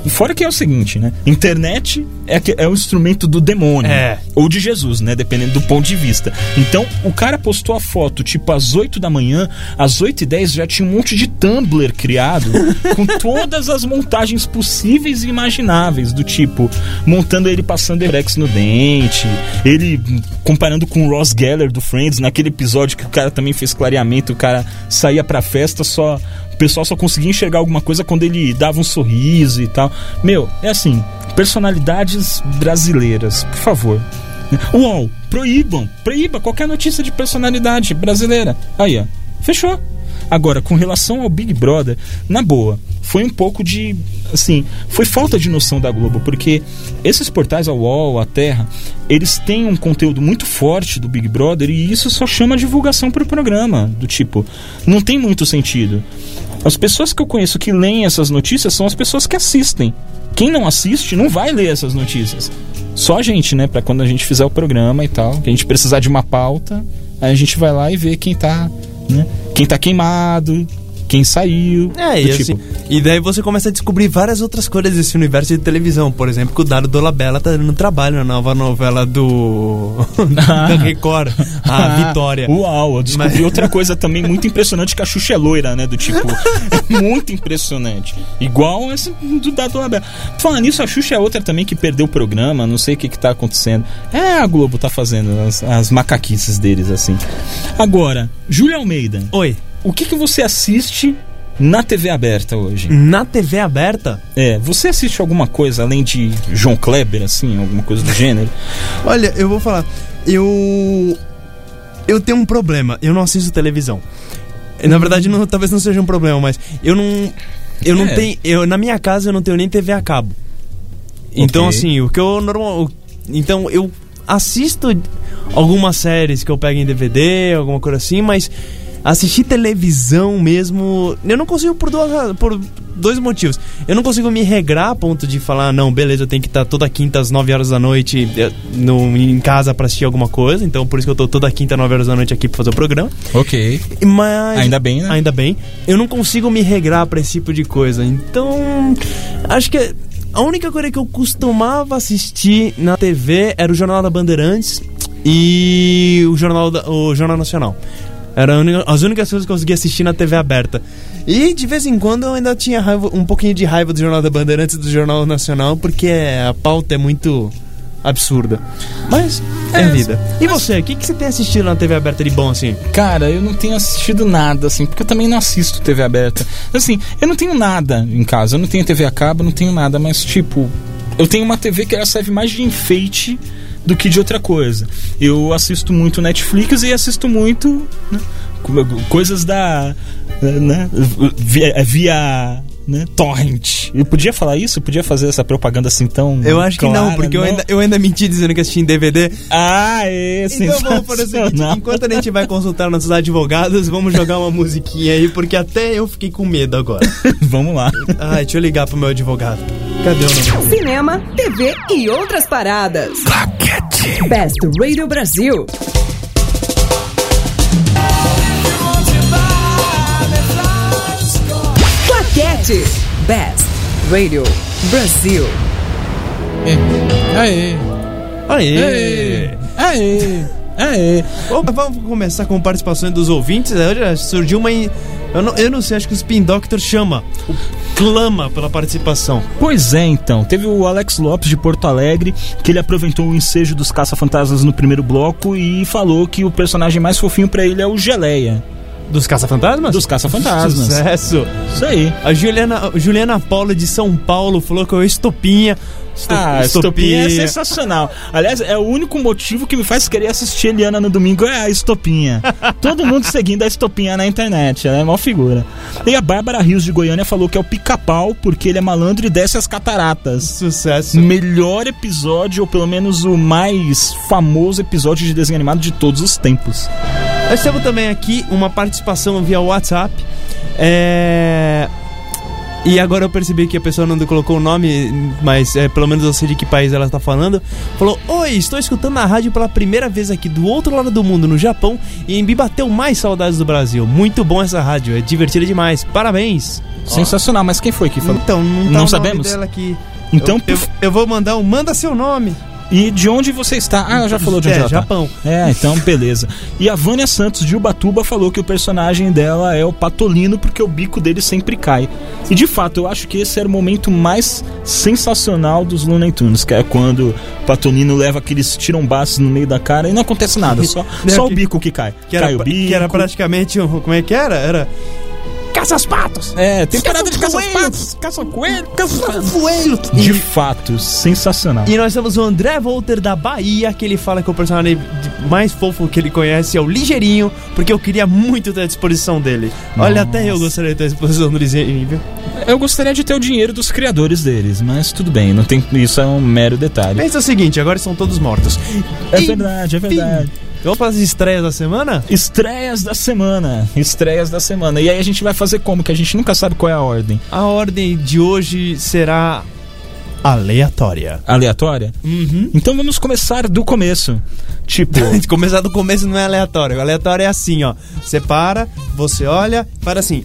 Fora que é o seguinte, né? Internet é, é o instrumento do demônio. É. Ou de Jesus, né? Dependendo do ponto de vista. Então, o cara postou a foto, tipo, às 8 da manhã, às 8 e 10 já tinha um monte de Tumblr criado, com todas as montagens possíveis e imagináveis, do tipo, montando ele passando Erex no dente, ele comparando com o Ross Geller do Friends, naquele episódio que o cara também fez clareamento, o cara saía pra festa só. O pessoal só conseguia enxergar alguma coisa quando ele dava um sorriso e tal. Meu, é assim, personalidades brasileiras, por favor. UOL, proíbam, proíba qualquer notícia de personalidade brasileira. Aí, ó, fechou. Agora, com relação ao Big Brother, na boa, foi um pouco de. Assim, foi falta de noção da Globo, porque esses portais, a UOL, a Terra, eles têm um conteúdo muito forte do Big Brother e isso só chama divulgação pro programa. Do tipo, não tem muito sentido. As pessoas que eu conheço que leem essas notícias são as pessoas que assistem. Quem não assiste não vai ler essas notícias. Só a gente, né? Pra quando a gente fizer o programa e tal, que a gente precisar de uma pauta, aí a gente vai lá e vê quem tá, né? Quem tá queimado, quem saiu. É, e, tipo, assim, e daí você começa a descobrir várias outras coisas desse universo de televisão. Por exemplo, que o Dado Dolabella tá dando trabalho na nova novela do. da Record, a Vitória. Uau, eu descobri Mas- outra coisa também muito impressionante que a Xuxa é loira, né? Do tipo, é muito impressionante. Igual essa do Dado Labella. Falando nisso, a Xuxa é outra também que perdeu o programa, não sei o que que tá acontecendo. É, a Globo tá fazendo as, as macaquices deles, assim. Agora, Júlia Almeida, Oi. O que que você assiste na TV aberta hoje? Na TV aberta, É, você assiste alguma coisa além de João Kleber, assim, alguma coisa do gênero? olha, eu vou falar. Eu. Eu tenho um problema. Eu não assisto televisão. Na verdade, não, talvez não seja um problema, mas eu não. Eu não É. tenho. Eu, na minha casa eu não tenho nem TV a cabo. Então, Ok. assim, o que eu normal. Então, eu assisto algumas séries que eu pego em DVD, alguma coisa assim, mas assistir televisão mesmo. Eu não consigo por, duas, por dois motivos. Eu não consigo me regrar a ponto de falar, não, beleza, eu tenho que estar toda quinta às 9 horas da noite eh, no, em casa pra assistir alguma coisa. Então, por isso que eu tô toda quinta, 9 horas da noite aqui pra fazer o programa. Ok. Mas. Ainda bem, né? Ainda bem. Eu não consigo me regrar pra esse tipo de coisa. Então. Acho que a única coisa que eu costumava assistir na TV era o Jornal da Bandeirantes e o Jornal, da- o Jornal Nacional. Eram a única- as únicas coisas que eu conseguia assistir na TV aberta. E de vez em quando eu ainda tinha raiva- um pouquinho de raiva do Jornal da Bandeirantes e do Jornal Nacional, porque a pauta é muito absurda. Mas é, É, vida. E você, o que, que você tem assistido na TV aberta de bom assim? Cara, eu não tenho assistido nada, assim, porque eu também não assisto TV aberta. Assim, eu não tenho nada em casa, eu não tenho TV a cabo, não tenho nada, mas tipo, eu tenho uma TV que ela serve mais de enfeite do que de outra coisa. Eu assisto muito Netflix e assisto muito né, co- coisas da. Né, via. via né, torrent. Eu podia falar isso? Eu podia fazer essa propaganda assim tão. Eu acho que não, clara, porque Eu, não? ainda, eu ainda menti dizendo que assisti em DVD. Ah, é, Então vamos fazer o seguinte: enquanto a gente vai consultar nossos advogados, vamos jogar uma musiquinha aí, porque até eu fiquei com medo agora. Vamos lá. Ai, deixa eu ligar pro meu advogado. Cadê o nome? Cinema, TV e outras paradas. Best Radio Brasil. Best Radio Brasil. Aê. Aê! Aê! Aê! Opa, vamos começar com participações dos ouvintes. Já surgiu uma. in- Eu não, eu não sei, acho que o Spin Doctor chama. Clama pela participação. Pois é, então. Teve o Alex Lopes de Porto Alegre, que ele aproveitou o ensejo dos caça-fantasmas no primeiro bloco e falou que o personagem mais fofinho pra ele é o Geleia, Dos Caça-Fantasmas? dos caça-fantasmas. Sucesso! Isso aí. A Juliana, Juliana Paula de São Paulo falou que eu estopinha. Esto- Ah, Estopinha é sensacional. Aliás, é o único motivo que me faz querer assistir Eliana no domingo é a Estopinha. Todo mundo seguindo a Estopinha na internet, ela é mó figura. E a Bárbara Rios de Goiânia falou que é o pica-pau porque ele é malandro e desce as cataratas. Sucesso. Melhor episódio, ou pelo menos o mais famoso episódio de desenho animado de todos os tempos. Nós temos também aqui uma participação via WhatsApp. É... E agora eu percebi que a pessoa não colocou o nome, mas é, pelo menos eu sei de que país ela está falando. Falou: Oi, estou escutando a rádio pela primeira vez aqui do outro lado do mundo, no Japão, e me bateu mais saudades do Brasil. Muito bom essa rádio, é divertida demais. Parabéns! Sensacional, mas quem foi que falou? Então, não, tá Não sabemos? Então, eu, eu, eu vou mandar um Manda seu nome. E de onde você está? Ah, já falou de onde É, ela tá. Japão. É, então beleza. E a Vânia Santos de Ubatuba falou que o personagem dela é o Patolino porque o bico dele sempre cai. E de fato, eu acho que esse era o momento mais sensacional dos Looney Tunes, que é quando o Patolino leva aqueles tirombaços no meio da cara e não acontece nada, só, só o bico que cai. Que era, cai o bico. que era praticamente um. Como é que era? Era. Caça aos patos! É, temporada de Caça caça-patos, caça-coelho, caça Coelho! De fato, sensacional. E nós temos o André Volter da Bahia, que ele fala que o personagem de- mais fofo que ele conhece é o Ligeirinho, porque eu queria muito ter a disposição dele. Olha, Nossa. até eu gostaria de ter a disposição do Ligeirinho, viu? Eu gostaria de ter o dinheiro dos criadores deles, mas tudo bem, não tem, isso é um mero detalhe. Pensa o seguinte, agora estão todos mortos. É Enfim, verdade, é verdade. Vamos para as estreias da semana? Estreias da semana. Estreias da semana. E aí a gente vai fazer como? Que a gente nunca sabe qual é a ordem. A ordem de hoje será aleatória. Aleatória? Uhum. Então vamos começar do começo. Tipo, começar do começo não é aleatório. O aleatório é assim, ó. Você para, você olha, para assim.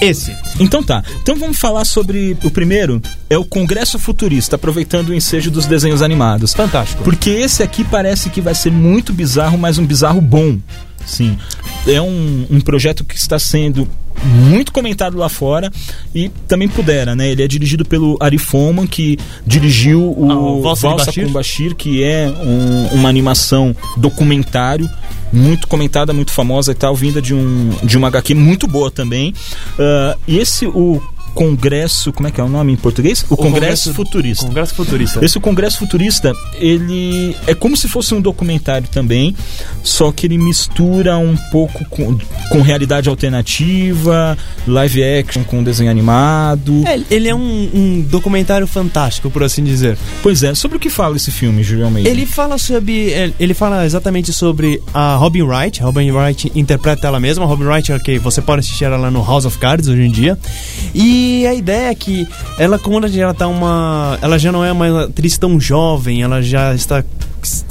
Esse. Então tá. Então vamos falar sobre o primeiro, é o Congresso Futurista, aproveitando o ensejo dos desenhos animados. Fantástico. Porque esse aqui parece que vai ser muito bizarro, mas um bizarro bom. Sim. É um, um projeto que está sendo muito comentado lá fora e também pudera, né? Ele é dirigido pelo Ari Folman, que dirigiu o, Ah, Valsa Bashir. com Bashir, que é um- uma animação documentário muito comentada, muito famosa e tal, vinda de, um, de uma HQ muito boa também. Ah, e esse, o Congresso, como é que é o nome em português? O, Congresso, Futurista. Congresso Futurista. Esse Congresso Futurista, ele é como se fosse um documentário também, só que ele mistura um pouco com, com realidade alternativa, live action com desenho animado. É, ele é um, um documentário fantástico, por assim dizer. Pois é, sobre o que fala esse filme, Julião Almeida? Ele fala sobre. Ele fala exatamente sobre a Robin Wright. A Robin Wright interpreta ela mesma. A Robin Wright, ok, você pode assistir ela no House of Cards hoje em dia. E a ideia é que ela, quando ela tá uma. Ela já não é uma atriz tão jovem, ela já está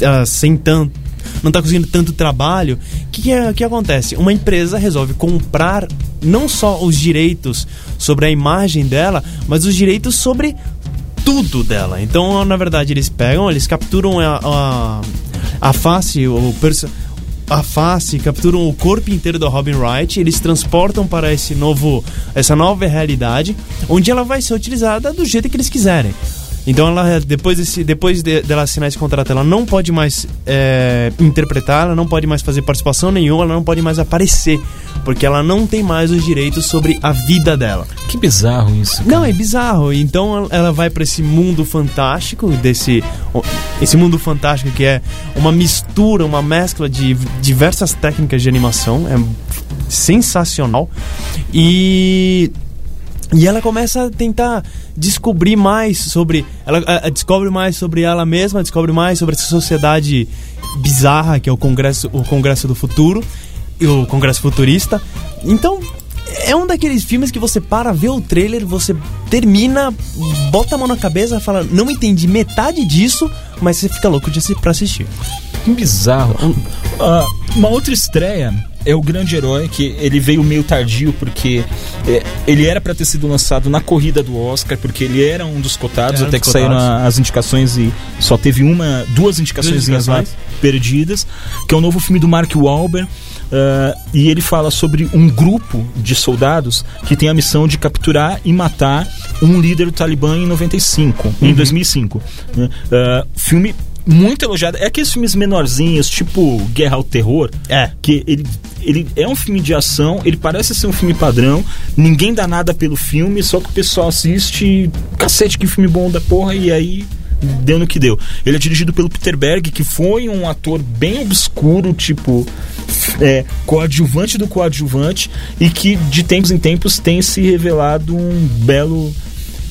ah, sem tanto. Não está conseguindo tanto trabalho. O que, que, é- que acontece? Uma empresa resolve comprar não só os direitos sobre a imagem dela, mas os direitos sobre tudo dela. Então, na verdade, eles pegam, eles capturam a, a, a face, o perso a face, capturam o corpo inteiro da Robin Wright, eles transportam para esse novo, essa nova realidade, onde ela vai ser utilizada do jeito que eles quiserem. Então ela depois desse, depois de- dela assinar esse contrato, ela não pode mais é, interpretar, ela não pode mais fazer participação nenhuma, ela não pode mais aparecer, porque ela não tem mais os direitos sobre a vida dela. Que bizarro isso. Não, é bizarro. Então ela vai pra esse mundo fantástico, desse esse mundo fantástico que é uma mistura, uma mescla de diversas técnicas de animação, é sensacional. E e ela começa a tentar descobrir mais sobre. Ela a- a descobre mais sobre ela mesma, descobre mais sobre essa sociedade bizarra que é o Congresso, o Congresso do Futuro e o Congresso Futurista. Então, é um daqueles filmes que você para, vê o trailer, você termina, bota a mão na cabeça e fala: Não entendi metade disso, mas você fica louco de pra assistir. Que bizarro. Ah, uma outra estreia é o Grande Herói, que ele veio meio tardio, porque é, ele era para ter sido lançado na corrida do Oscar, porque ele era um dos cotados, Era até dos que saíram cotados. a- as indicações e só teve uma, duas indicações lá indicações. perdidas, que é o novo filme do Mark Wahlberg. ah, e ele fala sobre um grupo de soldados que tem a missão de capturar e matar um líder do Talibã em 95, em 2005. né? Ah, filme muito elogiado. É aqueles filmes menorzinhos, tipo Guerra ao Terror. É. Que ele, ele é um filme de ação, ele parece ser um filme padrão, ninguém dá nada pelo filme, só que o pessoal assiste, cacete, que filme bom da porra, e aí deu no que deu. Ele é dirigido pelo Peter Berg, que foi um ator bem obscuro, tipo. É, coadjuvante do coadjuvante e que de tempos em tempos tem se revelado um belo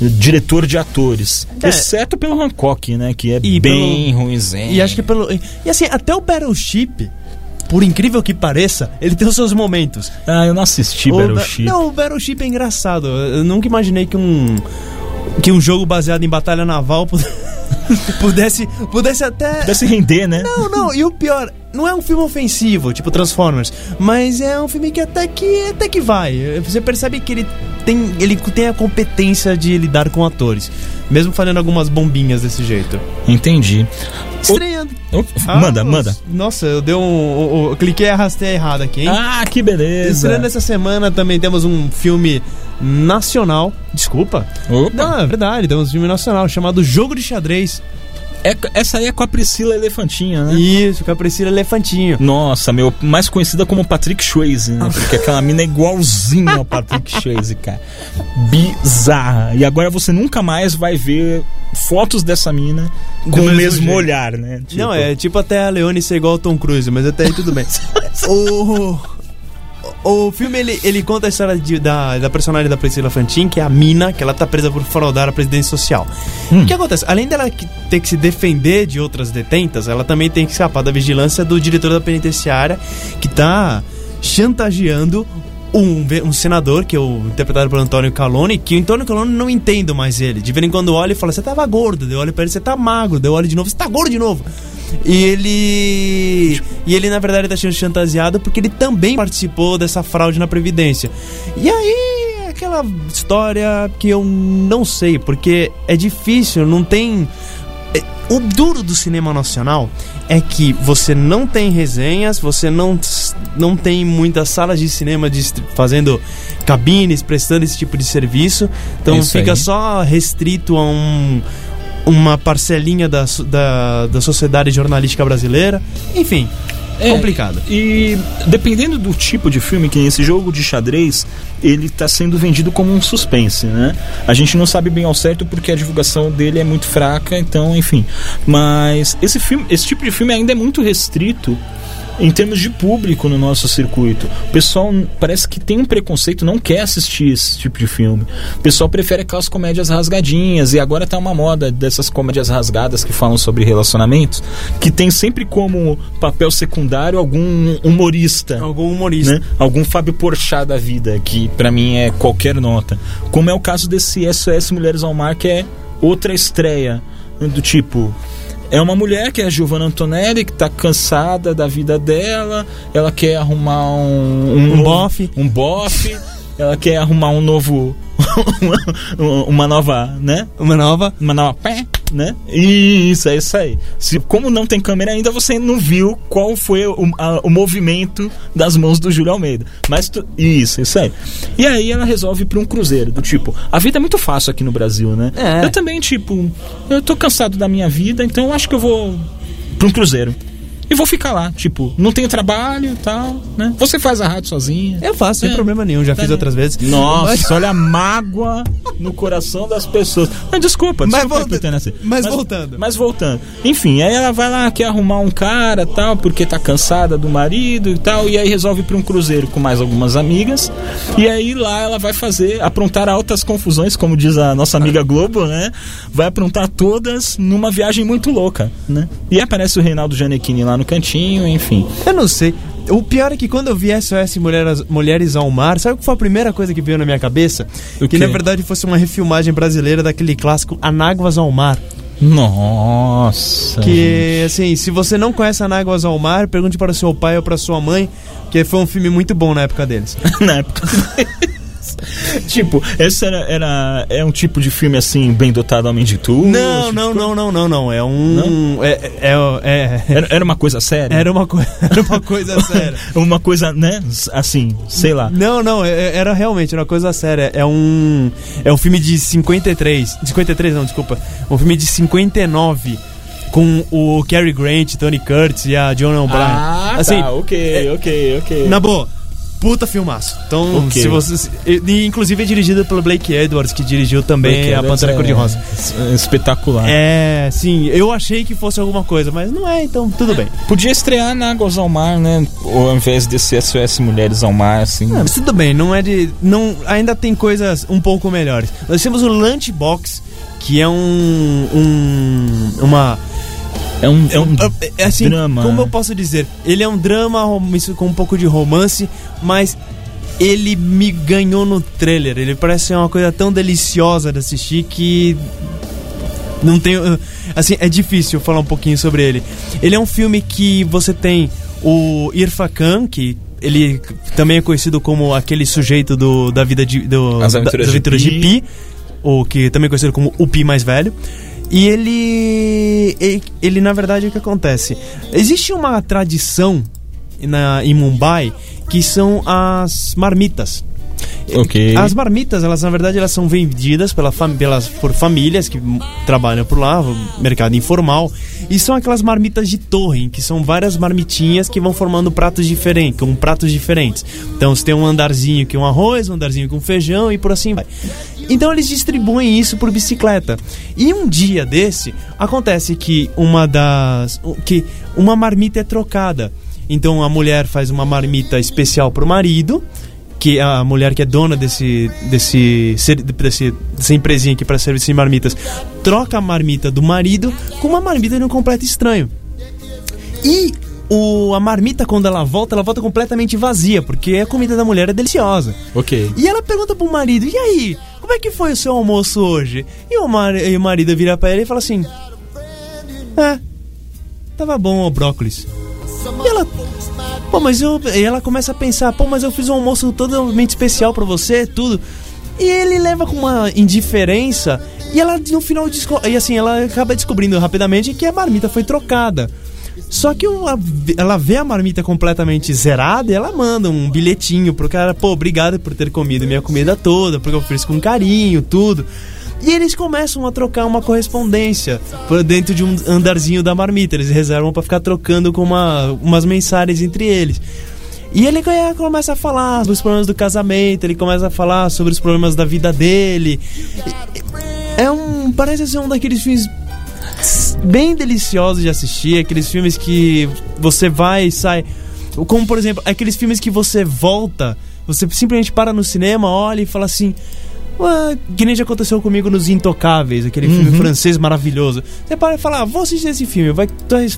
diretor de atores, É. exceto pelo Hancock, né, que é E bem pelo- ruimzinho. E acho que pelo. E assim, até o Battleship, por incrível que pareça, ele tem os seus momentos. Ah, eu não assisti O Ba- Battleship. Não, o Battleship é engraçado. Eu nunca imaginei que um. Que um jogo baseado em batalha naval pu- pudesse, pudesse até. Deve se render, né? Não, não, e o pior, não é um filme ofensivo, tipo Transformers, mas é um filme que até que até que vai. Você percebe que ele tem, ele tem a competência de lidar com atores, mesmo fazendo algumas bombinhas desse jeito. Entendi. Estreando. Ah, manda, manda. Nossa, eu dei um. eu- eu cliquei e arrastei errado aqui, hein? Ah, que beleza. Estreando essa semana também temos um filme nacional. Desculpa. Opa. Não, é verdade, temos um filme nacional chamado Jogo de Xadrez. É, essa aí é com a Priscila Elefantinha, né? Isso, com a Priscila Elefantinho. Nossa, meu, mais conhecida como Patrick Swayze, né? Porque aquela mina é igualzinha ao Patrick Swayze, cara. Bizarra. E agora você nunca mais vai ver fotos dessa mina com o mesmo mesmo jeito. olhar, né? Tipo, Não, é tipo até a Leone ser igual ao Tom Cruise, mas até aí tudo bem. o, o filme ele, ele conta a história de- da, da personagem da Priscila Fantin, que é a Mina, que ela tá presa por fraudar a presidência social. Hum. O que acontece? Além dela ter que se defender de outras detentas, ela também tem que escapar da vigilância do diretor da penitenciária, que tá chantageando um, um senador, que é o interpretado por Antônio Calone, que o Antônio Calone não entendo mais ele. De vez em quando olha e fala, você tava gordo. Daí eu olho pra ele, você tá magro. Daí eu olho de novo, você tá gordo de novo. E ele. E ele, na verdade, tá sendo chantageado porque ele também participou dessa fraude na Previdência. E aí. aquela história que eu não sei, porque é difícil, não tem. é, O duro do cinema nacional é que você não tem resenhas, você não, não tem muitas salas de cinema distri- fazendo cabines, prestando esse tipo de serviço. Então isso fica aí. só restrito a um, uma parcelinha da, da, da sociedade jornalística brasileira. Enfim, É, complicado. E dependendo do tipo de filme, que esse jogo de xadrez, ele tá sendo vendido como um suspense, né? A gente não sabe bem ao certo porque a divulgação dele é muito fraca, então, enfim. Mas esse filme, esse tipo de filme ainda é muito restrito em termos de público no nosso circuito. O pessoal parece que tem um preconceito, não quer assistir esse tipo de filme. O pessoal prefere aquelas comédias rasgadinhas, e agora tá uma moda dessas comédias rasgadas que falam sobre relacionamentos, que tem sempre como papel secundário algum humorista. Algum humorista. Né? Algum Fábio Porchat da vida, que pra mim é qualquer nota. Como é o caso desse SOS Mulheres ao Mar, que é outra estreia. Do tipo, é uma mulher que é a Giovanna Antonelli, que tá cansada da vida dela, ela quer arrumar um... Um novo- bofe. Um bofe, ela quer arrumar um novo... uma nova, né? Uma nova. Uma nova pé, né? Isso, é isso aí. Se, como não tem câmera ainda, você não viu qual foi o, a- o movimento das mãos do Júlio Almeida. Mas tu- isso, isso aí. E aí ela resolve ir pra um cruzeiro, do tipo, a vida é muito fácil aqui no Brasil, né? É. Eu também, tipo, eu tô cansado da minha vida, então eu acho que eu vou pra um cruzeiro. E vou ficar lá, tipo, não tenho trabalho e tal, né? Você faz a rádio sozinha. Eu faço, sem É. problema nenhum, já Tá fiz aí. outras vezes. Nossa, Mas- olha a mágoa no coração das pessoas. Mas desculpa, Mas desculpa volta- que eu assim. mas voltando. Mas voltando. Enfim, aí ela vai lá, quer arrumar um cara tal, porque tá cansada do marido e tal, e aí resolve ir pra um cruzeiro com mais algumas amigas. E aí lá ela vai fazer, aprontar altas confusões, como diz a nossa amiga Globo, né? Vai aprontar todas numa viagem muito louca, né? E aparece o Reinaldo Gianecchini lá no cantinho, enfim. Eu não sei. O pior é que quando eu vi SOS Mulheres, Mulheres ao Mar, sabe o que foi a primeira coisa que veio na minha cabeça? O que quê? na verdade fosse uma refilmagem brasileira daquele clássico Anáguas ao Mar. Nossa. Que, assim, se você não conhece Anáguas ao Mar, pergunte para seu pai ou para sua mãe, que foi um filme muito bom na época deles. na época. tipo, esse era, era é um tipo de filme assim, bem dotado homem de tudo? Não, tipo, não, não, não, não, não. É um. É, é, é- Era, era uma coisa séria? era, uma coi- era uma coisa séria. uma coisa, né? Assim, sei lá. Não, não, é- era realmente era uma coisa séria. É um. É um filme de 53. 53 não, desculpa. Um filme de 59. Com o Cary Grant, Tony Curtis e a John O'Brien. Ah, assim, tá, ok, ok, ok. na boa, puta filmaço. Então, Ok. se você. Inclusive é dirigido pelo Blake Edwards, que dirigiu também Porque a Pantera é- Cor-de-Rosa. é Espetacular. É, sim, eu achei que fosse alguma coisa, mas não é, então tudo bem. Podia estrear na Águas ao Mar, né? Ou ao invés desse SOS Mulheres ao Mar, assim. Ah, mas tudo bem, não é de. Não, ainda tem coisas um pouco melhores. Nós temos o Lunchbox, que é um. um uma. É um, é um É assim, drama. como eu posso dizer? Ele é um drama isso com um pouco de romance, mas ele me ganhou no trailer. Ele parece ser uma coisa tão deliciosa de assistir que não tenho, assim, é difícil falar um pouquinho sobre ele. Ele é um filme que você tem o Irfa Khan, que ele também é conhecido como aquele sujeito do, da vida de, do, As da- Aventuras das de aventuras de Pi. Pi, ou que também é conhecido como o Pi mais velho. E ele, ele, ele, na verdade, o que acontece? Existe uma tradição na, em Mumbai que são as marmitas. Ok. As marmitas, elas na verdade elas são vendidas pela fam pelas, por famílias que trabalham por lá, mercado informal, e são aquelas marmitas de torre, que são várias marmitinhas que vão formando pratos diferentes, com pratos diferentes. Então você tem um andarzinho com arroz, um andarzinho com feijão e por assim vai. Então eles distribuem isso por bicicleta. E um dia desse acontece que uma das que uma marmita é trocada. Então a mulher faz uma marmita especial pro marido que a mulher que é dona desse desse, desse dessa empresinha aqui para serviço de marmitas troca a marmita do marido com uma marmita de um completo estranho. E o, a marmita, quando ela volta, ela volta completamente vazia, porque a comida da mulher é deliciosa. Ok. E ela pergunta pro marido: E aí, como é que foi o seu almoço hoje? E o, mar, e o marido vira pra ela e fala assim: É, tava bom o brócolis. E ela. Pô, mas eu. E ela começa a pensar: Pô, mas eu fiz um almoço totalmente especial pra você, tudo. E ele leva com uma indiferença e ela no final e assim, ela acaba descobrindo rapidamente que a marmita foi trocada. Só que ela, ela vê a marmita completamente zerada e ela manda um bilhetinho pro cara, pô, obrigado por ter comido minha comida toda, porque eu fiz com carinho, tudo. E eles começam a trocar uma correspondência por dentro de um andarzinho da marmita. Eles reservam pra ficar trocando com uma, umas mensagens entre eles. E ele começa a falar sobre os problemas do casamento, ele começa a falar sobre os problemas da vida dele. É um. Parece ser um daqueles filmes bem deliciosos de assistir, aqueles filmes que você vai e sai. Como, por exemplo, aqueles filmes que você volta, você simplesmente para no cinema, olha e fala assim. "Ué", que nem já aconteceu comigo nos Intocáveis, aquele filme francês maravilhoso. Você para e fala, ah, vou assistir esse filme, vai,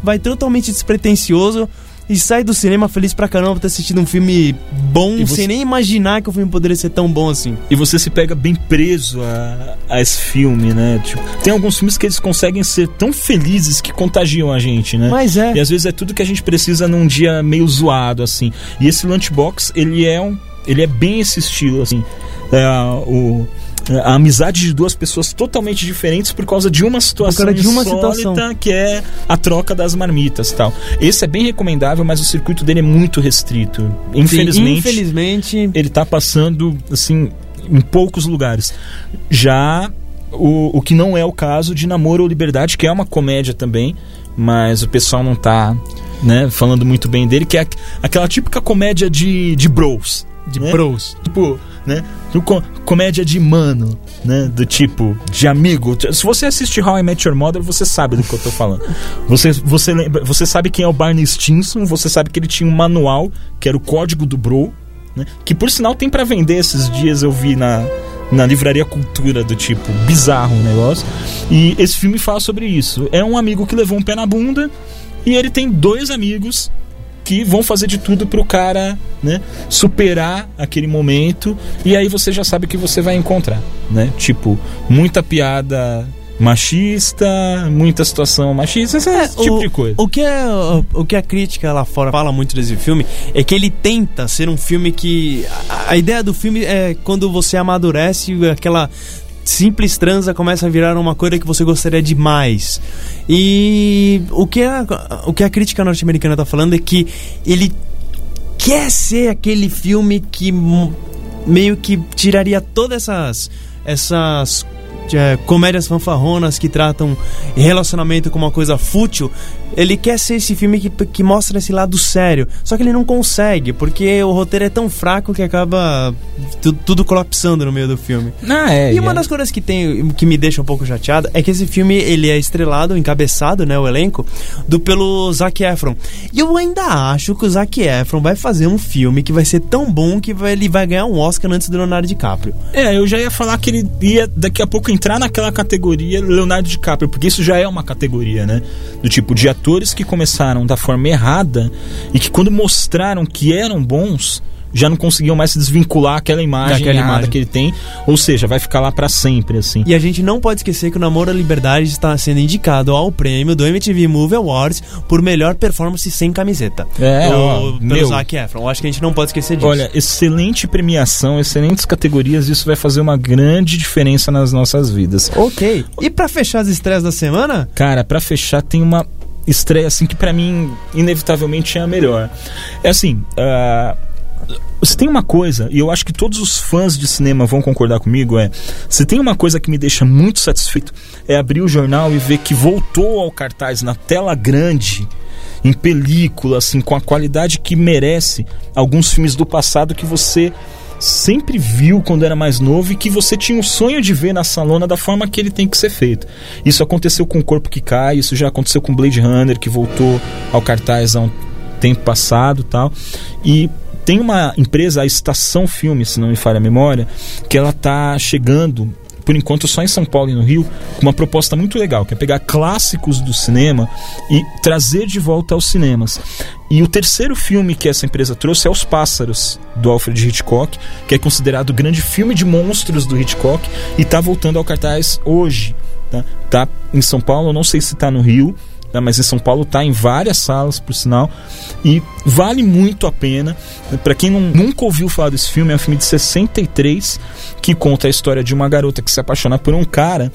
vai totalmente despretensioso e sai do cinema feliz pra caramba por ter assistido um filme bom, você- sem nem imaginar que o filme poderia ser tão bom assim. E você se pega bem preso a, a esse filme, né? Tipo, tem alguns filmes que eles conseguem ser tão felizes que contagiam a gente, né? Mas é. E às vezes é tudo que a gente precisa num dia meio zoado, assim. E esse Lunchbox, ele é um. Ele é bem esse estilo, assim. É, o, a amizade de duas pessoas totalmente diferentes por causa de uma situação de uma situação. que é a troca das marmitas tal. Esse é bem recomendável, mas o circuito dele é muito restrito. Infelizmente, Infelizmente. ele tá passando assim em poucos lugares. Já o, o que não é o caso de Namoro ou Liberdade, que é uma comédia também, mas o pessoal não tá né, falando muito bem dele, que é aqu- aquela típica comédia de, de bros. De né? bros. Tipo, né? tipo co- comédia de mano, né? Do tipo, de amigo. Se você assiste How I Met Your Mother, você sabe do que eu tô falando. Você, você, lembra, você sabe quem é o Barney Stinson, você sabe que ele tinha um manual, que era o código do bro, né? Que por sinal tem pra vender esses dias, eu vi na, na livraria Cultura, do tipo, bizarro o negócio. E esse filme fala sobre isso. É um amigo que levou um pé na bunda e ele tem dois amigos que vão fazer de tudo pro cara, né, superar aquele momento e aí você já sabe o que você vai encontrar, né? Tipo, muita piada machista, muita situação machista, esse tipo o, de coisa. O que, é, o, o que a crítica lá fora fala muito desse filme é que ele tenta ser um filme que. A, a ideia do filme é quando você amadurece e aquela simples transa começa a virar uma coisa que você gostaria de mais. E o que a, o que a crítica norte-americana tá falando é que ele quer ser aquele filme que meio que tiraria todas essas essas é, comédias fanfarronas que tratam relacionamento como uma coisa fútil. Ele quer ser esse filme que, que mostra esse lado sério. Só que ele não consegue, porque o roteiro é tão fraco que acaba tu- tudo colapsando no meio do filme. Ah, é. E uma das coisas que tem que me deixa um pouco chateado é que esse filme ele é estrelado, encabeçado, né, o elenco, do pelo Zac Efron. E eu ainda acho que o Zac Efron vai fazer um filme que vai ser tão bom que vai- ele vai ganhar um Oscar antes do Leonardo DiCaprio. É, eu já ia falar que ele ia daqui a pouco entrar naquela categoria Leonardo DiCaprio, porque isso já é uma categoria, né? Do tipo de atores que começaram da forma errada e que quando mostraram que eram bons, já não conseguiam mais se desvincular aquela imagem Daquela imagem. que ele tem, ou seja, vai ficar lá pra sempre assim. E a gente não pode esquecer que o Namoro à Liberdade está sendo indicado ao prêmio do MTV Movie Awards por melhor performance sem camiseta. É, Do- ó, pelo meu. Zac Efron. Eu acho que a gente não pode esquecer disso. Olha, excelente premiação, excelentes categorias, isso vai fazer uma grande diferença nas nossas vidas. Ok. E pra fechar as estreias da semana, Cara, pra fechar tem uma estreia assim que pra mim inevitavelmente é a melhor. É assim, ah, se tem uma coisa, e eu acho que todos os fãs de cinema vão concordar comigo, é se tem uma coisa que me deixa muito satisfeito é abrir o jornal e ver que voltou ao cartaz na tela grande, em película, assim, com a qualidade que merece alguns filmes do passado que você sempre viu quando era mais novo e que você tinha o sonho de ver na salona da forma que ele tem que ser feito. Isso aconteceu com o Corpo que Cai, isso já aconteceu com Blade Runner, que voltou ao cartaz há um tempo passado tal. E tem uma empresa, a Estação Filme, se não me falha a memória, que ela tá chegando, por enquanto só em São Paulo e no Rio, com uma proposta muito legal, que é pegar clássicos do cinema e trazer de volta aos cinemas. E o terceiro filme que essa empresa trouxe é Os Pássaros, do Alfred Hitchcock, que é considerado o grande filme de monstros do Hitchcock e tá voltando ao cartaz hoje. Tá, tá em São Paulo, não sei se tá no Rio, né, mas em São Paulo tá em várias salas, por sinal, e vale muito a pena. Para quem não, nunca ouviu falar desse filme, é um filme de 63 que conta a história de uma garota que se apaixona por um cara.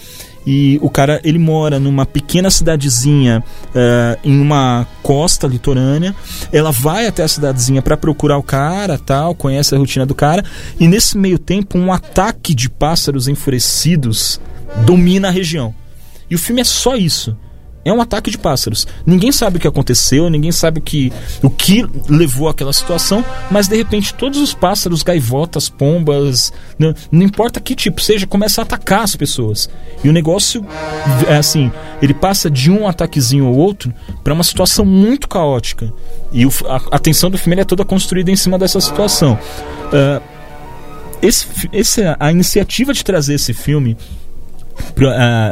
E o cara ele mora numa pequena cidadezinha uh, em uma costa litorânea. Ela vai até a cidadezinha para procurar o cara tal conhece a rotina do cara. E nesse meio tempo um ataque de pássaros enfurecidos domina a região. E o filme é só isso é um ataque de pássaros. Ninguém sabe o que aconteceu, ninguém sabe o que, o que levou àquela situação, mas de repente todos os pássaros, gaivotas, pombas, não, não importa que tipo seja, começam a atacar as pessoas. E o negócio é assim, ele passa de um ataquezinho ou outro para uma situação muito caótica. E o, a, a tensão do filme é toda construída em cima dessa situação. Uh, esse, esse, a iniciativa de trazer esse filme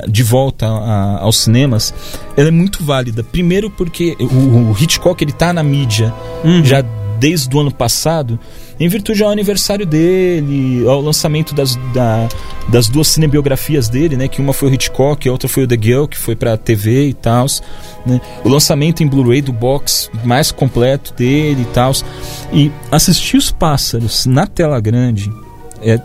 de volta uh, aos cinemas, ela é muito válida. Primeiro porque o, o Hitchcock ele tá na mídia uhum. já desde o ano passado, em virtude ao aniversário dele, ao lançamento das, da, das duas cinebiografias dele, né? Que uma foi o Hitchcock, a outra foi o The Girl, que foi pra TV e tal. Né, o lançamento em Blu-ray do box mais completo dele e tal. E assistir os pássaros na tela grande é,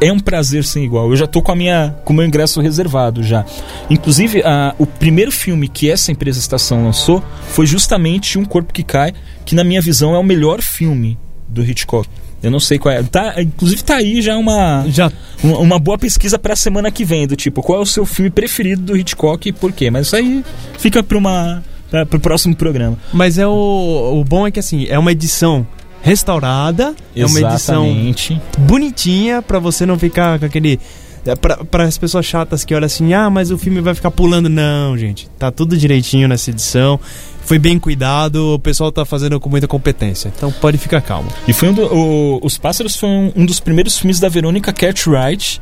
é um prazer sem igual. Eu já tô com a minha com o meu ingresso reservado já. Inclusive, a, o primeiro filme que essa empresa Estação lançou foi justamente Um Corpo que Cai, que na minha visão é o melhor filme do Hitchcock. Eu não sei qual é. Tá, inclusive tá aí já uma já uma, uma boa pesquisa para a semana que vem do tipo qual é o seu filme preferido do Hitchcock e por quê. Mas isso aí fica para uma para o próximo programa. Mas é o, o bom é que assim é uma edição restaurada. Exatamente. É uma edição bonitinha para você não ficar com aquele é, para as pessoas chatas que olham assim, ah, mas o filme vai ficar pulando. Não, gente, tá tudo direitinho nessa edição. Foi bem cuidado, o pessoal tá fazendo com muita competência. Então pode ficar calmo. E foi um do, o, Os Pássaros foi um, um, dos primeiros filmes da Verônica Cartwright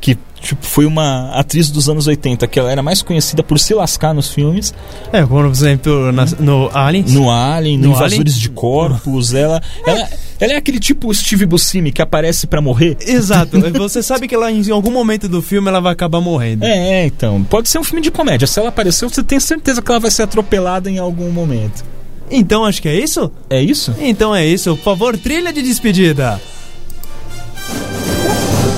que tipo, foi uma atriz dos anos 80 que ela era mais conhecida por se lascar nos filmes. É, como por exemplo na, no Alien. No Alien, no, no Invasores Alien? de Corpos. Ela, ela, ela é aquele tipo Steve Buscemi que aparece para morrer. Exato. Você sabe que ela em algum momento do filme ela vai acabar morrendo. É, então. Pode ser um filme de comédia. Se ela apareceu, você tem certeza que ela vai ser atropelada em algum momento. Então acho que é isso? É isso? Então é isso. Por favor, trilha de despedida.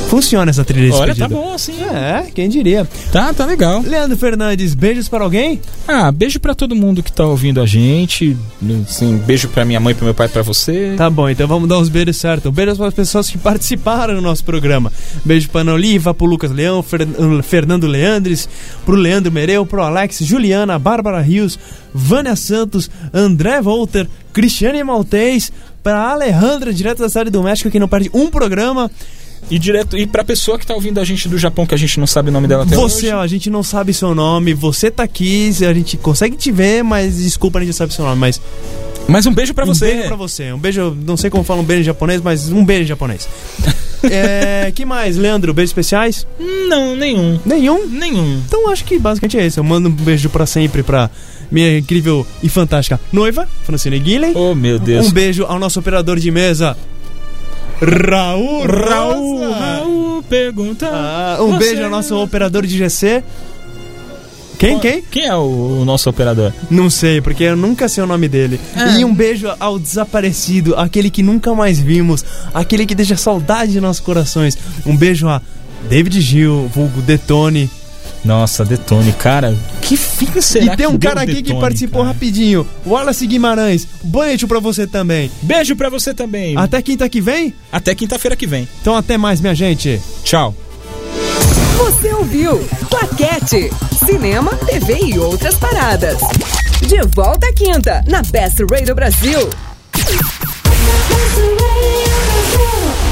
Funciona essa trilha Olha, tá bom assim. É, quem diria. Tá, tá legal. Leandro Fernandes, beijos para alguém? Ah, beijo para todo mundo que tá ouvindo a gente. Sim, beijo para minha mãe, para meu pai, para você. Tá bom, então vamos dar os beijos certo. Beijos para as pessoas que participaram do nosso programa. Beijo para Oliva, pro Lucas Leão, Fer... Fernando Leandres, pro Leandro Mereu, pro Alex, Juliana, Bárbara Rios, Vânia Santos, André Volter, Cristiane Maltês, para Alejandra, direto da cidade do México, que não perde um programa. E direto e pra pessoa que tá ouvindo a gente do Japão, que a gente não sabe o nome dela até você, hoje. Ó, a gente não sabe seu nome, você tá aqui, a gente consegue te ver, mas desculpa, a gente não sabe seu nome, mas. Mas um beijo para você. Um beijo pra você. Um beijo, não sei como fala um beijo em japonês, mas um beijo em japonês. é, que mais, Leandro? Beijos especiais? Não, nenhum. Nenhum? Nenhum. Então acho que basicamente é isso. Eu mando um beijo para sempre pra minha incrível e fantástica noiva, Francine Guilhem. Oh, meu Deus. Um beijo ao nosso operador de mesa, Raul Raul, Raul pergunta. Ah, um beijo ao nosso operador de GC. Quem, quem? Quem é o, o, nosso operador? Não sei, porque eu nunca sei o nome dele. É. E um beijo ao desaparecido, aquele que nunca mais vimos, aquele que deixa saudade de nossos corações. Um beijo a David Gil, vulgo Detone, nossa, Detone, cara, que fim será E tem um cara aqui Detone, que participou cara? rapidinho. Wallace Guimarães, beijo pra você também. Beijo pra você também. Até quinta que vem? Até quinta-feira que vem. Então até mais, minha gente. Tchau. Você ouviu Claquete, cinema, TV e outras paradas. De volta à quinta, na Best Radio Brasil. Best Radio.